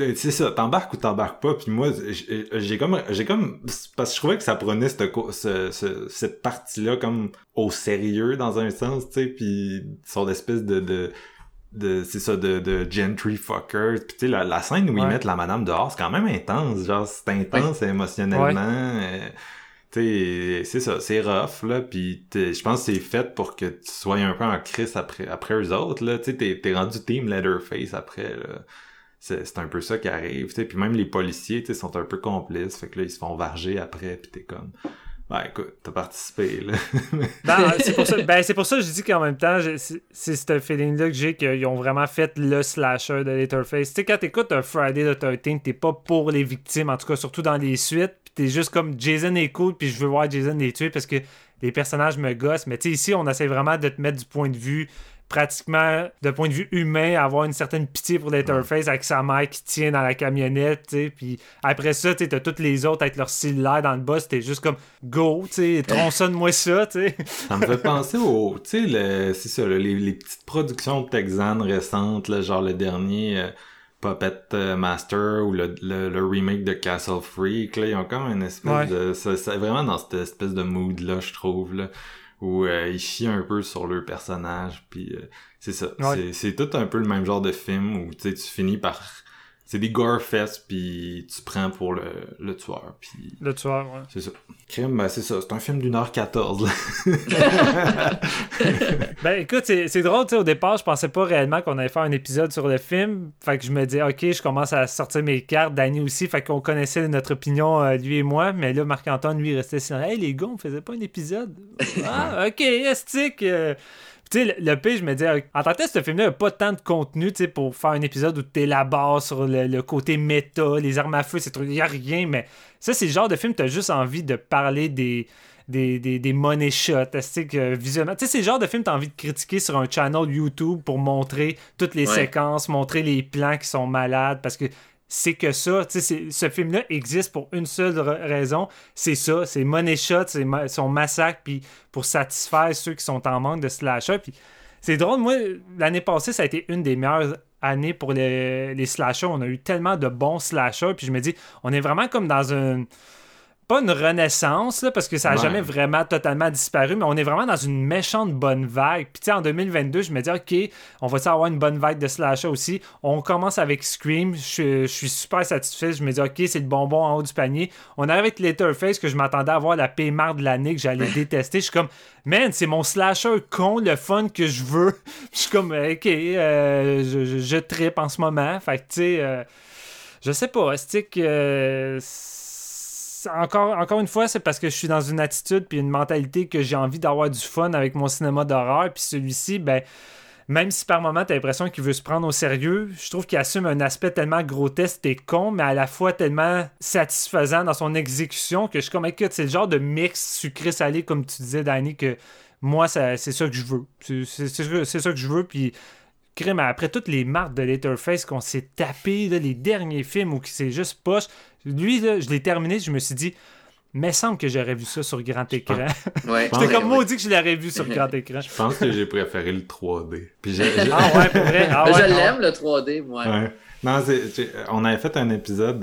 Ben, c'est ça, t'embarques ou t'embarques pas. Puis moi, j'ai comme, j'ai comme, parce que je trouvais que ça prenait cette, ce, cette partie-là comme au sérieux dans un sens, tu sais. Puis son espèce de, de, de c'est ça, de, de gentry fucker. Puis tu sais, la, la, scène où ils mettent la madame dehors, c'est quand même intense. Genre, c'est intense émotionnellement. Euh, tu sais, c'est ça, c'est rough, là, puis je pense que c'est fait pour que tu sois un peu en crise après, après eux autres, là, tu sais, t'es rendu team Leatherface après, là c'est un peu ça qui arrive. Puis même les policiers sont un peu complices. Fait que là, ils se font varger après. Puis t'es comme. Ben écoute, t'as participé là. c'est pour ça, ben, c'est pour ça que je dis qu'en même temps, c'est ce feeling-là que j'ai qu'ils ont vraiment fait le slasher de Letterface. Tu sais, quand t'écoutes un Friday the 13 t'es pas pour les victimes, en tout cas, surtout dans les suites. Puis t'es juste comme Jason est cool, puis je veux voir Jason les tuer parce que les personnages me gossent. Mais tu sais, ici, on essaie vraiment de te mettre du point de vue pratiquement, de point de vue humain, avoir une certaine pitié pour l'interface avec sa mère qui tient dans la camionnette, tu. Puis après ça, tu as toutes les autres avec leur cellulaire dans le bas, c'était juste comme go, tu tronçonne-moi ça, tu. Ça me fait penser au, tu sais, c'est ça, les, petites productions texanes récentes, là, genre le dernier. Euh, Puppet euh, Master ou le, le, remake de Castle Freak, là, ils ont comme une espèce de... C'est vraiment dans cette espèce de mood-là, je trouve, là où euh, ils chient un peu sur leur personnage puis euh, c'est ça. C'est tout un peu le même genre de film où tu finis par c'est des gore fest puis tu prends pour le, le tueur puis le tueur ouais. C'est ça. Crime ben c'est ça. C'est un film d'une heure quatorze ben écoute c'est drôle tu sais au départ je pensais pas réellement qu'on allait faire un épisode sur le film. Fait que je me dis ok je commence à sortir mes cartes Danny aussi. Fait qu'on connaissait notre opinion euh, lui et moi. Mais là Marc-Antoine lui restait sinon hey les gars on faisait pas un épisode ah ok estique euh, tu sais, le, le je me dis, en tant que tel, ce film-là n'a pas tant de contenu, tu sais, pour faire un épisode où tu là-bas sur le, côté méta, les armes à feu, ces trucs, il n'y a rien, mais ça, c'est le genre de film, tu as juste envie de parler des, des, des, des money shots, que visuellement. Tu sais, c'est le genre de film que tu as envie de critiquer sur un channel YouTube pour montrer toutes les séquences, montrer les plans qui sont malades, parce que c'est que ça. Ce film-là existe pour une seule raison. C'est ça. C'est Money Shot, c'est son massacre, puis pour satisfaire ceux qui sont en manque de slasher. Puis c'est drôle, moi, l'année passée, ça a été une des meilleures années pour les, les slashers. On a eu tellement de bons slashers, puis je me dis, on est vraiment comme dans un pas une renaissance, là, parce que ça n'a jamais vraiment totalement disparu, mais on est vraiment dans une méchante bonne vague. Puis, tu sais, en 2022, je me dis, OK, on va avoir une bonne vague de slasher aussi? On commence avec Scream. Je, suis super satisfait. Je me dis, OK, c'est le bonbon en haut du panier. On arrive avec Letterface, que je m'attendais à avoir la pémare de l'année, que j'allais détester. Je suis comme, man, c'est mon slasher con, le fun que je veux. je suis comme, OK, euh, je, je, tripe en ce moment. Fait que, tu sais, euh, je sais pas, c'est que encore, une fois, c'est parce que je suis dans une attitude puis une mentalité que j'ai envie d'avoir du fun avec mon cinéma d'horreur. Puis celui-ci, ben, même si par moment, tu as l'impression qu'il veut se prendre au sérieux, je trouve qu'il assume un aspect tellement grotesque et con, mais à la fois tellement satisfaisant dans son exécution que je suis comme, c'est le genre de mix sucré-salé, comme tu disais, Danny, que moi, c'est ça que je veux. C'est ça que je veux. Puis après toutes les marques de Letterface qu'on s'est tapé, les derniers films où c'est juste poche, lui, je l'ai terminé, je me suis dit, mais semble que j'aurais vu ça sur grand écran. Ouais. J'étais comme maudit que je l'aurais vu sur grand écran. Je pense que j'ai préféré le 3D. ah ouais, c'est vrai. Ah je l'aime le 3D, moi. Ouais. Non, on avait fait un épisode,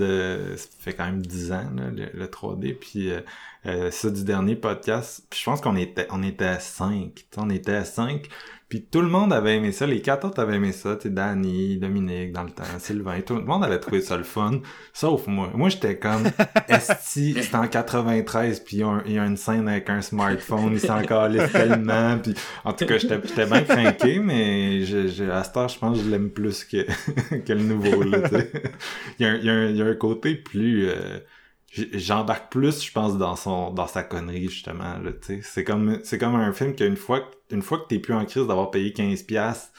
ça fait quand même 10 ans, le, 3D, puis euh, euh, ça du dernier podcast, puis je pense qu'on était, on était à 5, on était à 5, puis tout le monde avait aimé ça, les quatre autres avaient aimé ça, tu Danny, Dominique dans le temps, Sylvain, tout le monde avait trouvé ça le fun, sauf moi. Moi j'étais comme Esti, c'était en 93 puis il y, a une scène avec un smartphone, il s'en calait tellement, puis en tout cas j'étais j'étais bien craqué, mais je, je, à ce temps je pense que je l'aime plus que, que le nouveau là, il, y a il, y a un, il y a un côté plus euh, j'embarque plus je pense dans son dans sa connerie justement là tu sais c'est comme c'est comme un film qu'une fois une fois que t'es plus en crise d'avoir payé 15 pièces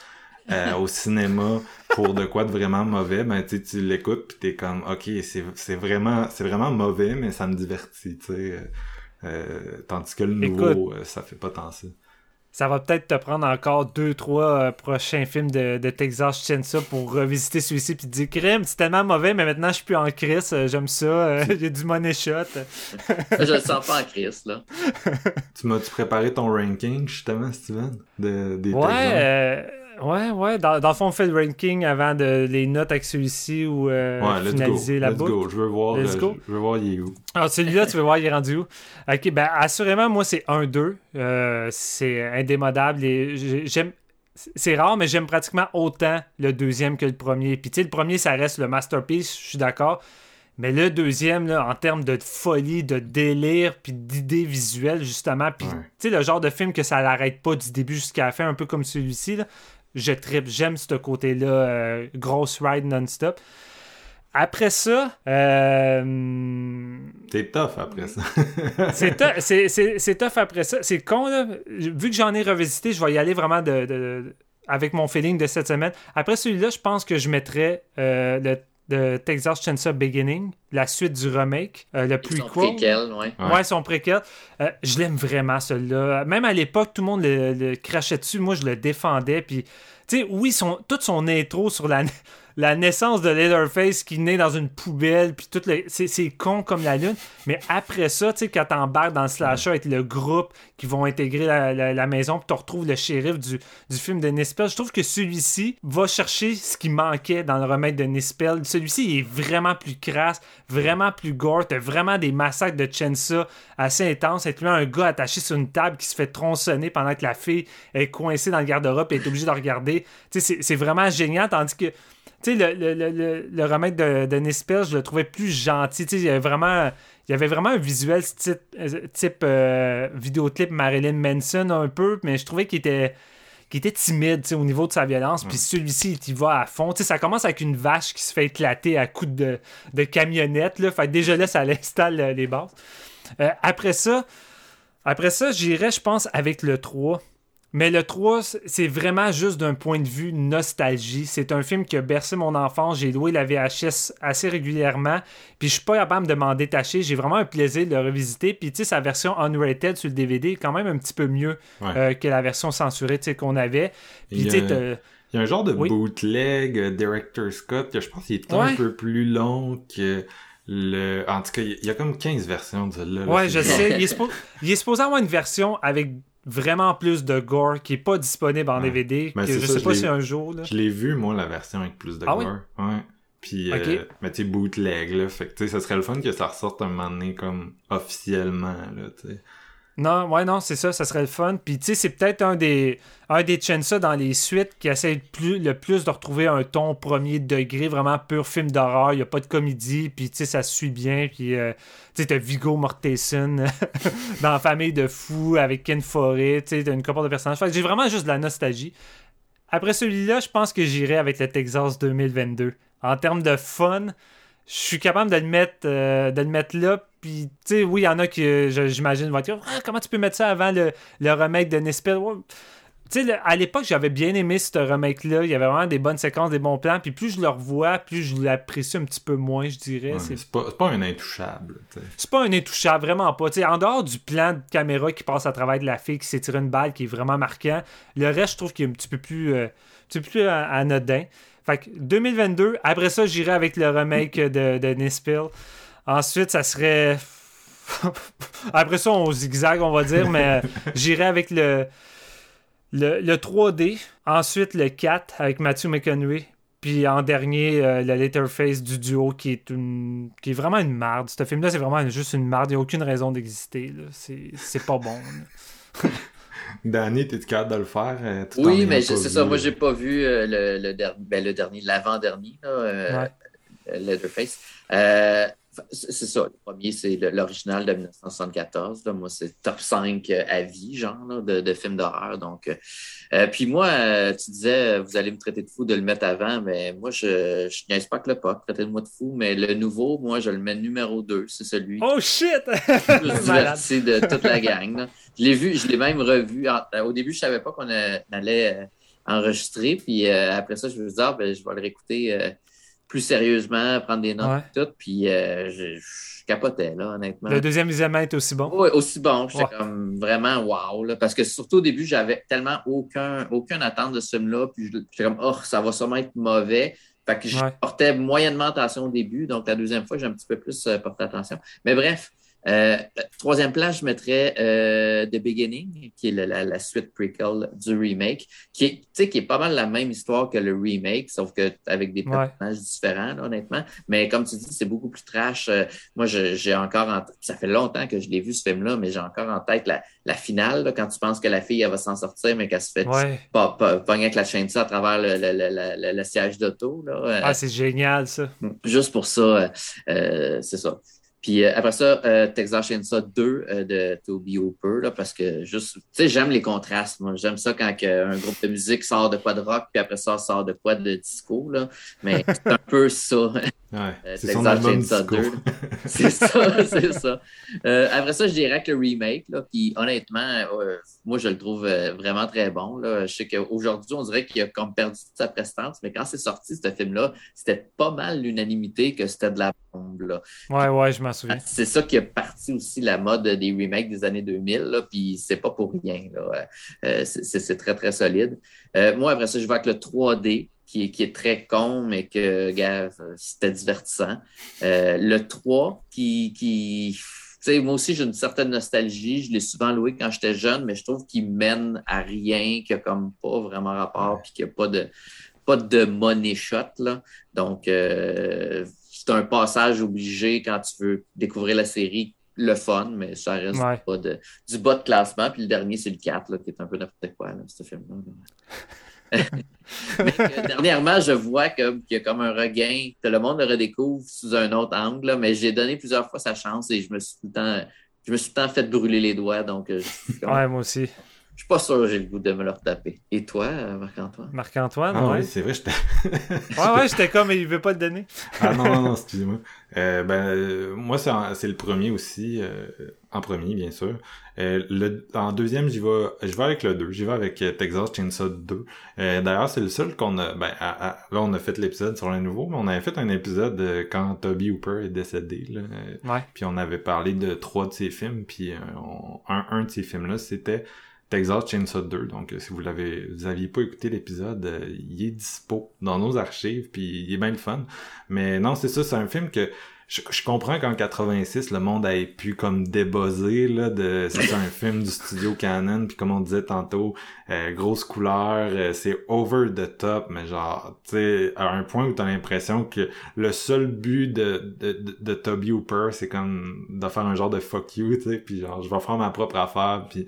euh, au cinéma pour de quoi de vraiment mauvais, ben tu tu l'écoutes puis t'es comme ok c'est c'est vraiment c'est vraiment mauvais mais ça me divertit, tu sais. Euh, euh, tandis que le nouveau, euh, ça fait pas tant ça. Ça va peut-être te prendre encore deux, trois euh, prochains films de, de Texas Chainsaw pour revisiter celui-ci puis te dire crème, c'est tellement mauvais, mais maintenant je suis plus en crise, j'aime ça, j'ai du money shot. je le sens pas en crise là. tu m'as-tu préparé ton ranking justement, Steven, de, des Ouais, Ouais, ouais. Dans, dans, le fond, on fait le ranking avant de les notes avec celui-ci ou euh, ouais, finaliser la let's Go. Je veux voir, let's euh, go. Je veux voir il est où. Alors, ah, celui-là, tu veux voir il est rendu où? Ok, ben assurément, moi, c'est 1-2. Euh, c'est indémodable. Et j'aime. C'est rare, mais j'aime pratiquement autant le deuxième que le premier. Puis, tu sais, le premier, ça reste le masterpiece, je suis d'accord. Mais le deuxième, là, en termes de folie, de délire, puis d'idées visuelles, justement, puis tu sais, le genre de film que ça n'arrête pas du début jusqu'à la fin, un peu comme celui-ci, je tripe, j'aime ce côté-là, euh, grosse ride non-stop. Après ça. Euh... C'est tough après ça. c'est tough, après ça. C'est con, là. Vu que j'en ai revisité, je vais y aller vraiment de, avec mon feeling de cette semaine. Après celui-là, je pense que je mettrais euh, le de Texas Chainsaw Beginning, la suite du remake, euh, le plus Son préquel, ouais. ouais. son préquel. Euh, je l'aime vraiment, celui-là. Même à l'époque, tout le monde le, crachait dessus. Moi, je le défendais. Puis, tu sais, oui, son, toute son intro sur la, la naissance de Leatherface qui naît dans une poubelle, puis tout le... c'est con comme la lune. Mais après ça, tu sais, quand t'embarques dans slasher avec le groupe qui vont intégrer la, maison, puis tu retrouves le shérif du, film de Nispel, je trouve que celui-ci va chercher ce qui manquait dans le remake de Nispel. Celui-ci est vraiment plus crasse, vraiment plus gore. T'as vraiment des massacres de Chensa assez intenses. Et un gars attaché sur une table qui se fait tronçonner pendant que la fille est coincée dans le garde-robe et est obligée de regarder. Tu sais, c'est vraiment génial, tandis que tu sais, le, le, le, le, remake de, de Nispel, je le trouvais plus gentil. Tu sais, il y avait vraiment, il y avait vraiment un visuel type, type euh, vidéoclip Marilyn Manson un peu, mais je trouvais qu'il était, qu'il était timide au niveau de sa violence. Puis celui-ci, il y va à fond. Tu sais, ça commence avec une vache qui se fait éclater à coups de, de camionnette. Là. Fait que déjà là, ça l'installe les bases. Euh, après ça, après ça, j'irais, je pense, avec le 3. Mais le 3, c'est vraiment juste d'un point de vue nostalgie. C'est un film qui a bercé mon enfance. J'ai loué la VHS assez régulièrement. Puis je suis pas capable de m'en détacher. J'ai vraiment un plaisir de le revisiter. Puis tu sais, sa version unrated sur le DVD est quand même un petit peu mieux euh, que la version censurée qu'on avait. Puis tu sais, il y a un genre de bootleg euh, Director Scott que je pense qu'il est un peu plus long que le... En tout cas, il y a comme 15 versions de là. Ouais, je sais. Il est, il est, supposé avoir une version avec vraiment plus de gore qui est pas disponible en DVD. Que je sais pas si un jour. Là... Je l'ai vu, moi, la version avec plus de ah gore. Ouais. Puis, euh, mais tu sais, bootleg, là. Fait que, tu sais, ça serait le fun que ça ressorte un moment donné, comme, officiellement, là, tu sais. Non, ouais, non, c'est ça, ça serait le fun. Puis, tu sais, c'est peut-être un des, un des Chensa dans les suites qui essaie le plus de retrouver un ton premier degré, vraiment pur film d'horreur. Il n'y a pas de comédie, puis, tu sais, ça suit bien. Puis, euh, tu sais, t'as Vigo Mortensen dans famille de fous avec Ken Forêt. Tu sais, t'as une couple de personnages. j'ai vraiment juste de la nostalgie. Après celui-là, je pense que j'irai avec le Texas 2022. En termes de fun, je suis capable de le mettre, euh, de le mettre là. Puis, tu sais, oui, il y en a qui, j'imagine, vont dire ah, comment tu peux mettre ça avant le, le remake de Nispel? Tu sais, à l'époque, j'avais bien aimé ce remake-là. Il y avait vraiment des bonnes séquences, des bons plans. Puis plus je le revois, plus je l'apprécie un petit peu moins, je dirais. c'est pas, pas, un intouchable. C'est pas un intouchable, vraiment pas. sais en dehors du plan de caméra qui passe à travers de la fille qui s'est tiré une balle qui est vraiment marquant, le reste, je trouve qu'il est un petit peu plus, euh, un petit peu plus anodin. Fait que 2022, après ça, j'irai avec le remake de, de Nispil. Ensuite, ça serait. après ça, on zigzag, on va dire, mais j'irai avec le, le, 3D. Ensuite, le 4 avec Matthew McConaughey. Puis en dernier, euh, le Letterface du duo qui est une qui est vraiment une marde. Ce film-là, c'est vraiment juste une marde. Il n'y a aucune raison d'exister. C'est pas bon. Danny, t'es capable de le faire? Euh, oui, mais c'est ça. Moi, j'ai pas vu euh, le, le, ben, le, dernier, l'avant-dernier, euh, Leatherface. C'est ça. Le premier, c'est l'original de 1974. Moi, c'est top 5 à vie, genre, de, de films d'horreur. Donc, euh, puis moi, euh, tu disais, euh, vous allez me traiter de fou de le mettre avant, mais moi, je niaise pas que le pop, traitez-moi de fou, mais le nouveau, moi, je le mets numéro 2, c'est celui. Oh shit! je de toute la gang. Je l'ai vu, je l'ai même revu. Au début, je savais pas qu'on allait enregistré. Puis après ça, je me dit, ah, ben, je vais le réécouter plus sérieusement, prendre des notes et tout. Puis je, je, capotais, là, honnêtement. Le deuxième examen est aussi bon? Oui, aussi bon. J'étais comme vraiment wow. Là, parce que surtout au début, j'avais tellement aucun, aucune attente de ce film-là. Puis j'étais comme, oh, ça va sûrement être mauvais. Fait que je portais moyennement attention au début. Donc, la deuxième fois, j'ai un petit peu plus porté attention. Mais bref, euh, troisième plan, je mettrais euh, The Beginning, qui est la, la, suite prequel du remake, qui est, qui est pas mal la même histoire que le remake, sauf que avec des personnages différents, honnêtement. Mais comme tu dis, c'est beaucoup plus trash. Euh, moi, j'ai encore en ça fait longtemps que je l'ai vu ce film-là, mais j'ai encore en tête la, la finale, quand tu penses que la fille elle va s'en sortir, mais qu'elle se fait pas, pas, pas, avec la chaîne ça à travers le, le, le siège d'auto. Ah, c'est génial ça. Juste pour ça, c'est ça. Puis euh, après ça, euh, Texas Chainsaw 2 euh, de Toby Hooper, là, parce que juste, tu sais, j'aime les contrastes. Moi, j'aime ça quand un groupe de musique sort de quoi de rock, puis après ça sort de quoi de disco, là. Mais c'est un peu ça. Ouais, euh, c'est son album disco. c'est ça, c'est ça. Euh, après ça, je dirais que le remake, là, puis honnêtement, euh, moi, je le trouve vraiment très bon. Là. Je sais qu'aujourd'hui, on dirait qu'il a comme perdu toute sa prestance, mais quand c'est sorti, ce film-là, c'était pas mal l'unanimité que c'était de la bombe. Là. Ouais, ouais, je m'en souviens. C'est ça qui a parti aussi la mode des remakes des années 2000, là, puis c'est pas pour rien. Là. c'est très, très solide. moi, après ça, je vais avec le 3D qui est, qui est très con, mais que, gars, c'était divertissant. Euh, le 3, qui, qui tu sais, moi aussi, j'ai une certaine nostalgie. Je l'ai souvent loué quand j'étais jeune, mais je trouve qu'il mène à rien, qu'il n'y a comme pas vraiment rapport, puis qu'il n'y a pas de, pas de money shot, là. Donc, euh, c'est un passage obligé quand tu veux découvrir la série le fun, mais ça reste pas de, du bas de classement. Puis le dernier, c'est le 4, là, qui est un peu n'importe quoi, là, ce film-là. mais dernièrement, je vois qu'il y a comme un regain, que le monde le redécouvre sous un autre angle, mais j'ai donné plusieurs fois sa chance et je me suis tout le temps, je me suis tout le temps fait brûler les doigts. Donc, euh, Ouais, moi aussi. Je suis pas sûr que j'ai le goût de me le retaper. Et toi, euh, Marc-Antoine? Marc-Antoine, ah, ouais. oui, c'est vrai, j'étais... ouais, ouais, j'étais comme, il veut pas le donner. ah non, non, non, excusez-moi. Euh, ben, moi, c'est le premier aussi, euh, en premier, bien sûr. Euh, le, en deuxième, j'y vais, je vais avec le 2. J'y vais avec euh, Texas Chainsaw 2. D'ailleurs, c'est le seul qu'on a, ben, là, on a fait l'épisode sur le nouveau, mais on avait fait un épisode quand Toby Hooper est décédé, là. Ouais. Puis on avait parlé de trois de ses films, puis un, un de ces films-là, c'était Texas Chainsaw 2. Donc, euh, si vous l'avez, vous aviez pas écouté l'épisode, euh, il est dispo dans nos archives, puis il est bien le fun. Mais non, c'est ça, c'est un film que je, comprends qu'en 86, le monde ait pu comme débosser là de c'est un film du studio Canon puis comme on disait tantôt euh, grosse couleur c'est over the top mais genre tu sais à un point où t'as l'impression que le seul but de de, de, de Toby Hooper c'est comme de faire un genre de fuck you tu sais puis genre je vais faire ma propre affaire puis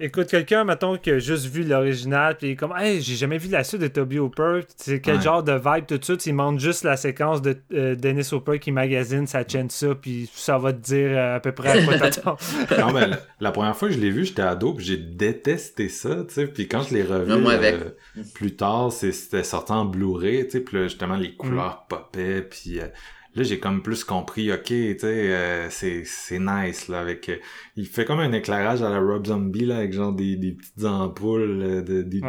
Écoute, quelqu'un, mettons, qui a juste vu l'original, puis comme, hey, j'ai jamais vu la suite de Toby Hooper, c'est quel genre de vibe tout de suite, il montre juste la séquence de euh, Dennis Hooper qui magasine sa chaîne ça, puis ça va te dire euh, à peu près à quoi t'attends. non, mais la, première fois que je l'ai vu, j'étais ado, puis j'ai détesté ça, tu sais, puis quand je l'ai revu euh, plus tard, c'était sorti en Blu-ray, tu sais, puis justement, les couleurs mm. popaient, puis là j'ai comme plus compris ok tu sais euh, c'est c'est nice là avec euh, il fait comme un éclairage à la Rob Zombie là avec genre des, des petites ampoules euh, de, des,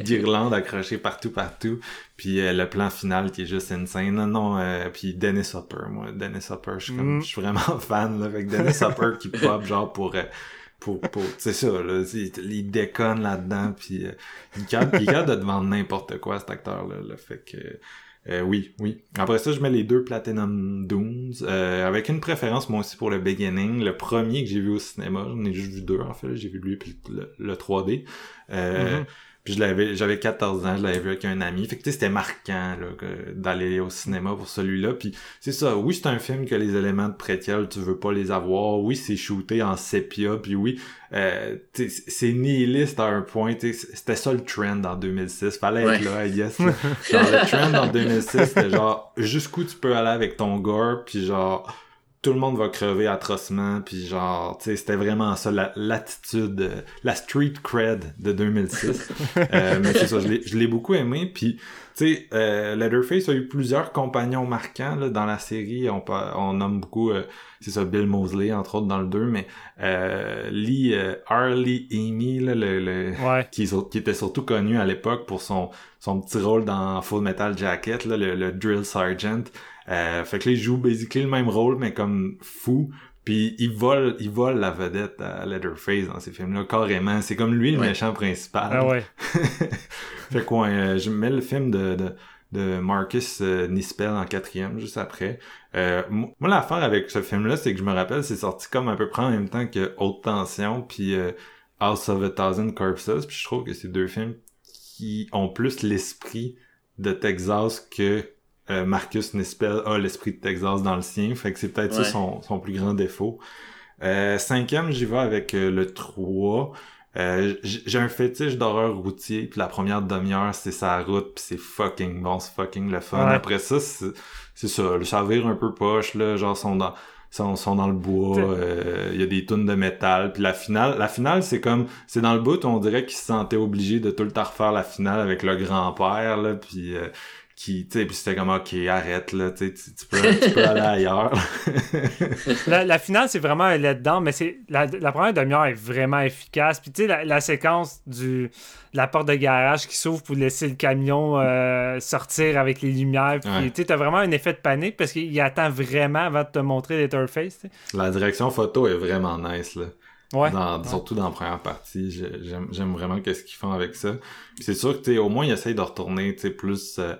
d'Irlande accrochées partout partout. Puis le plan final qui est juste insane. Non non puis Dennis Hopper moi Dennis Hopper je suis comme mm. je suis vraiment fan là avec Dennis Hopper qui pop genre pour pour, pour c'est ça là il, déconne là-dedans puis il garde il garde de vendre n'importe quoi cet acteur là, là fait que euh, oui, oui. Après ça, je mets les deux Platinum Dooms, euh, avec une préférence moi aussi pour le Beginning. Le premier que j'ai vu au cinéma, j'en ai juste vu deux en fait, j'ai vu lui puis le, 3D. Euh, mm-hmm. Puis je l'avais, j'avais 14 ans, je l'avais vu avec un ami. Fait que c'était marquant d'aller au cinéma pour celui-là. Puis c'est ça, oui, c'est un film que les éléments de prétiel, tu veux pas les avoir. Oui, c'est shooté en sépia. Puis oui, euh, c'est nihiliste à un point. C'était ça le trend en 2006. Fallait être là, I guess. genre, le trend en 2006, c'était genre jusqu'où tu peux aller avec ton gore. Puis genre tout le monde va crever atrocement puis genre tu sais c'était vraiment ça l'attitude euh, la street cred de 2006 euh, mais c'est ça je l'ai beaucoup aimé puis Tu sais, euh, Leatherface a eu plusieurs compagnons marquants là, dans la série. On, on nomme beaucoup, euh, c'est ça, Bill Mosley, entre autres, dans le 2, mais euh, Lee, euh, Harley Amy, là, le, le Ouais. qui, qui était surtout connu à l'époque pour son, son petit rôle dans Full Metal Jacket, là, le, le Drill Sergeant. Euh, fait que là, il joue basically le même rôle, mais comme fou. Puis il vole, il vole la vedette à Leatherface dans ces films-là, carrément. C'est comme lui le Ouais. méchant principal. Ah ouais. fait quoi, euh, je mets le film de, de, de Marcus euh, Nispel en quatrième, juste après. Euh, mo- moi, l'affaire avec ce film-là, c'est que je me rappelle, c'est sorti comme à peu près en même temps que Haute Tension, puis euh, House of a Thousand Corpses, puis je trouve que c'est deux films qui ont plus l'esprit de Texas que euh, Marcus Nispel a l'esprit de Texas dans le sien, fait que c'est peut-être ça son, son plus grand défaut. Euh, cinquième, j'y vais avec euh, le 3. Euh, j'ai un fétiche d'horreur routier, puis la première demi-heure, c'est sa route, puis c'est fucking bon, c'est fucking le fun. Ouais. Après ça, c'est ça, le ça vire un peu poche, là, genre sont dans sont, sont dans le bois, euh, il y a des tonnes de métal, puis la finale, la finale c'est comme, c'est dans le bout, on dirait qu'il se sentait obligé de tout le temps refaire la finale avec le grand-père, là, puis euh, qui, tu sais, puis c'était comme, ok, arrête, là, tu sais, tu peux, tu peux aller ailleurs. La, la finale, c'est vraiment un letdown, mais c'est la, la première demi-heure est vraiment efficace. Puis tu sais, la, la séquence du, de la porte de garage qui s'ouvre pour laisser le camion euh, sortir avec les lumières. Puis Ouais. tu sais, t'as vraiment un effet de panique parce qu'il attend vraiment avant de te montrer sais. la direction photo est vraiment nice, là. Ouais. Dans- Surtout dans la première partie, j'ai- j'aime j'aime vraiment qu'est-ce qu'ils font avec ça. Puis c'est sûr que tu sais, au moins ils essayent de retourner, tu sais, plus. Euh,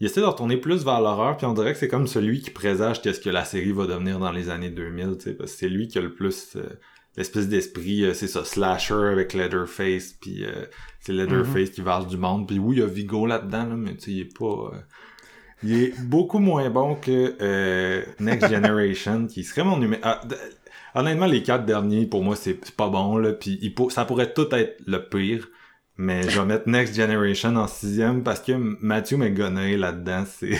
ils essaient de retourner plus vers l'horreur, puis on dirait que c'est comme celui qui présage qu'est-ce que la série va devenir dans les années 2000, tu sais, parce que c'est lui qui a le plus euh, l'espèce d'esprit, euh, c'est ça, slasher avec Leatherface, puis euh, c'est Leatherface qui varge du monde, puis oui, il y a Vigo là-dedans, là, mais tu sais, il est pas. euh, il est beaucoup moins bon que euh, Next Generation, qui serait mon numéro. Ah, honnêtement, les quatre derniers, pour moi, c'est c'est pas bon, là. Puis il pour- ça pourrait tout être le pire. Mais je vais mettre Next Generation en sixième parce que Matthew McConaughey là-dedans, c'est...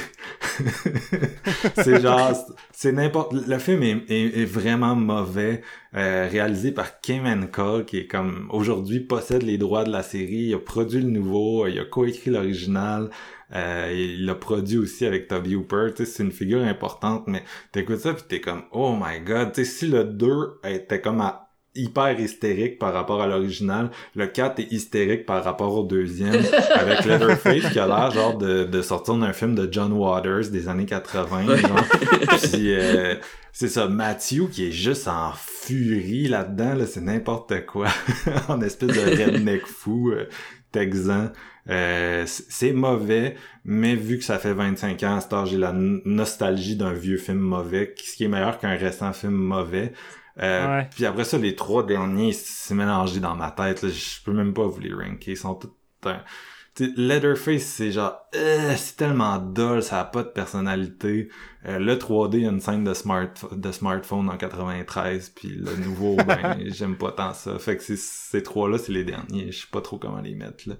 c'est genre... C'est n'importe... Le film est, vraiment mauvais, euh, réalisé par Kim Hancock, qui est comme... Aujourd'hui, possède les droits de la série. Il a produit le nouveau, il a coécrit l'original. Euh, il l'a produit aussi avec Toby Hooper, c'est une figure importante, mais t'écoutes ça pis t'es comme, oh my god, tu sais, si le 2 était comme à- hyper hystérique par rapport à l'original, le 4 est hystérique par rapport au deuxième, avec Leatherface qui a l'air genre de, de sortir d'un film de John Waters des années 80, genre. Pis, euh, c'est ça, Matthew qui est juste en furie là-dedans, là, c'est n'importe quoi, en espèce de redneck fou, euh, texan. Euh, c'est mauvais, mais vu que ça fait 25 ans à j'ai la nostalgie d'un vieux film mauvais, ce qui est meilleur qu'un récent film mauvais. Euh, Ouais. Puis après ça, les trois derniers, c'est mélangé dans ma tête. Là. Je peux même pas vous les ranker. Ils sont tous... un- Leatherface, c'est genre... euh, c'est tellement dull, ça a pas de personnalité. Euh, le 3D, il y a une scène de, smart, de smartphone en 93, puis le nouveau, ben, j'aime pas tant ça. Fait que ces trois-là, c'est les derniers. Je sais pas trop comment les mettre, là.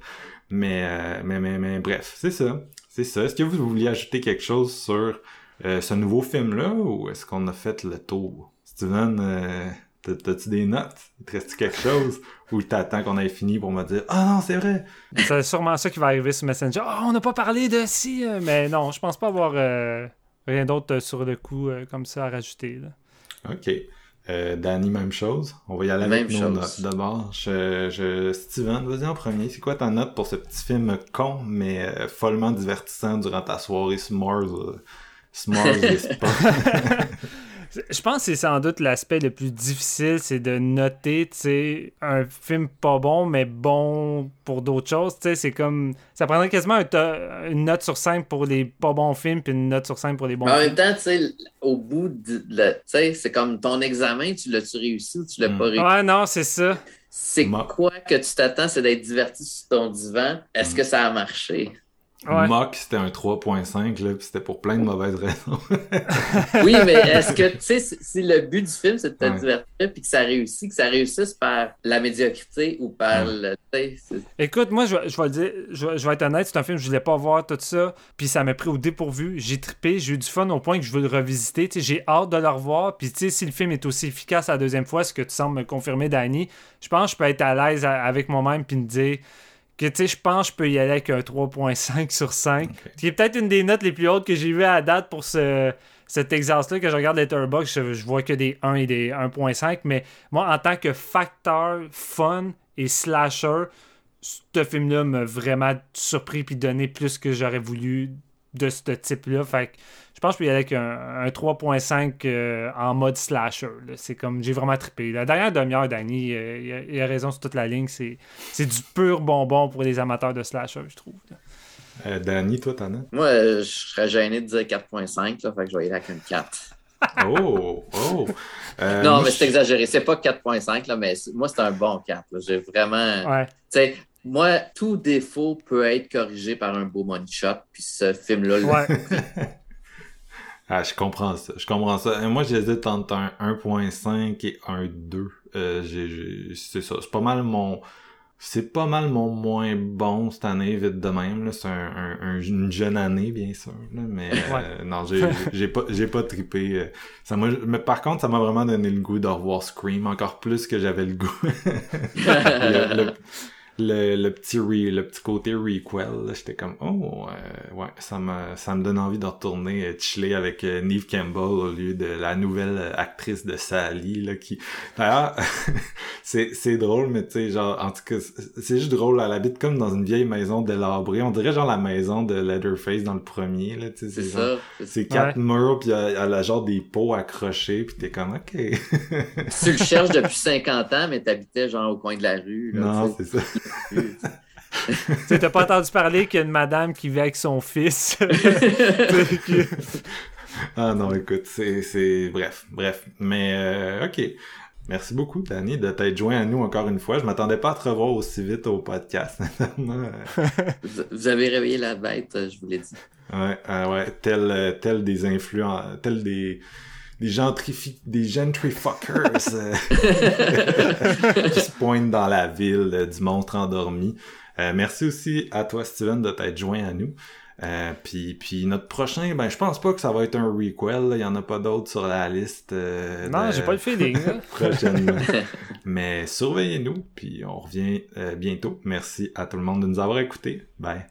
Mais, euh, mais, mais, mais, bref, c'est ça. C'est ça. Est-ce que vous vouliez ajouter quelque chose sur euh, ce nouveau film-là, ou est-ce qu'on a fait le tour? Steven, euh, t'as- t'as-tu des notes? Il te reste quelque chose? Ou t'attends qu'on ait fini pour me dire « Ah non, c'est vrai! C'est sûrement ça qui va arriver sur Messenger. Ah, on n'a pas parlé de si. euh, Mais non, je pense pas avoir euh, rien d'autre sur le coup euh, comme ça à rajouter. là. » OK. Euh, Danny, même chose. On va y aller avec Même nos chose. notes d'abord. Je, je... Steven, vas-y en premier. C'est quoi ta note pour ce petit film con, mais euh, follement divertissant durant ta soirée S'mores? euh, S'mores, pas... Je pense que c'est sans doute l'aspect le plus difficile, c'est de noter, tu sais, un film pas bon, mais bon pour d'autres choses. Tu sais, c'est comme. Ça prendrait quasiment un to- une note sur 5 pour les pas bons films, puis une note sur 5 pour les bons Mais en films. même temps, tu sais, au bout de, tu sais, c'est comme ton examen, tu l'as-tu réussi ou tu l'as Mm. pas réussi? Ouais, non, c'est ça. C'est quoi que tu t'attends, c'est d'être diverti sur ton divan? Est-ce que ça a marché? Ouais. Mock, c'était un 3.5, là, pis c'était pour plein de mauvaises raisons. Oui, mais est-ce que, tu sais, si le but du film, c'est de te Ouais. divertir puis que ça réussit, que ça réussisse par la médiocrité ou par Ouais. le. Écoute, moi, je vais, je vais le dire, je vais, je vais être honnête, c'est un film, je voulais pas voir tout ça, puis ça m'a pris au dépourvu. J'ai trippé, j'ai eu du fun au point que je veux le revisiter. Tu sais, J'ai hâte de le revoir, puis tu sais, si le film est aussi efficace la deuxième fois, ce que tu sembles me confirmer, Danny, je pense que je peux être à l'aise avec moi-même, puis me dire que tu sais, je pense que je peux y aller avec un 3.5 sur 5. Qui est peut-être une des notes les plus hautes que j'ai vues à la date pour ce, cet exercice-là. Que je regarde Letterboxd, je, je vois que des 1 et des 1.5. Mais moi, en tant que facteur fun et slasher, ce film-là m'a vraiment surpris puis donné plus que j'aurais voulu de ce type-là. Fait que je pense que je peux y aller avec un, 3.5 euh, en mode slasher. C'est comme j'ai vraiment trippé. La dernière demi-heure, Danny, euh, il, a, raison sur toute la ligne. C'est, du pur bonbon pour les amateurs de slasher, je trouve. Euh, Danny, toi, t'en as? Moi, je serais gêné de dire 4.5, fait que je vais y aller avec une 4. oh, oh. non, mais c'est exagéré. C'est pas 4.5, mais moi, c'est un bon 4. J'ai vraiment. Ouais moi, tout défaut peut être corrigé par un beau money shot, puis ce film-là. ah, je comprends ça. Je comprends ça. Moi, j'hésite entre un 1.5 et un 2. Euh, c'est ça. C'est pas mal mon. C'est pas mal mon moins bon cette année, vite de même. C'est un, une jeune année, bien sûr. mais euh, non, j'ai pas, j'ai pas trippé. Euh, ça mais par contre, ça m'a vraiment donné le goût de revoir Scream, encore plus que j'avais le goût. le, petit le petit côté requel, j'étais comme oh euh, ouais, ça me ça me donne envie de retourner euh, chiller avec euh, Neve Campbell au lieu de la nouvelle actrice de Sally là qui d'ailleurs c'est c'est drôle mais tu sais genre en tout cas c'est juste drôle elle habite comme dans une vieille maison délabrée, on dirait genre la maison de Leatherface dans le premier là tu sais c'est ça c'est quatre murs puis elle a genre des pots accrochés puis t'es comme OK. tu le cherches depuis 50 ans mais t'habitais genre au coin de la rue Non, c'est ça tu t'as pas entendu parler qu'il y a une madame qui vit avec son fils. ah non, écoute, c'est... Bref, bref. Mais, euh, ok. Merci beaucoup, Danny, de t'être joint à nous encore une fois. Je m'attendais pas à te revoir aussi vite au podcast. vous avez réveillé la bête, je vous l'ai dit. Ouais, euh, ouais, tel, tel des influents, tel des des gentrifi des gentrifuckers euh, qui se pointent dans la ville euh, du monstre endormi. Euh, merci aussi à toi, Steven, de t'être joint à nous. Euh, puis, puis notre prochain, ben je pense pas que ça va être un requel. Il y en a pas d'autres sur la liste. non, j'ai pas le feeling. prochainement. Mais surveillez-nous, puis on revient bientôt. Merci à tout le monde de nous avoir écoutés. Bye.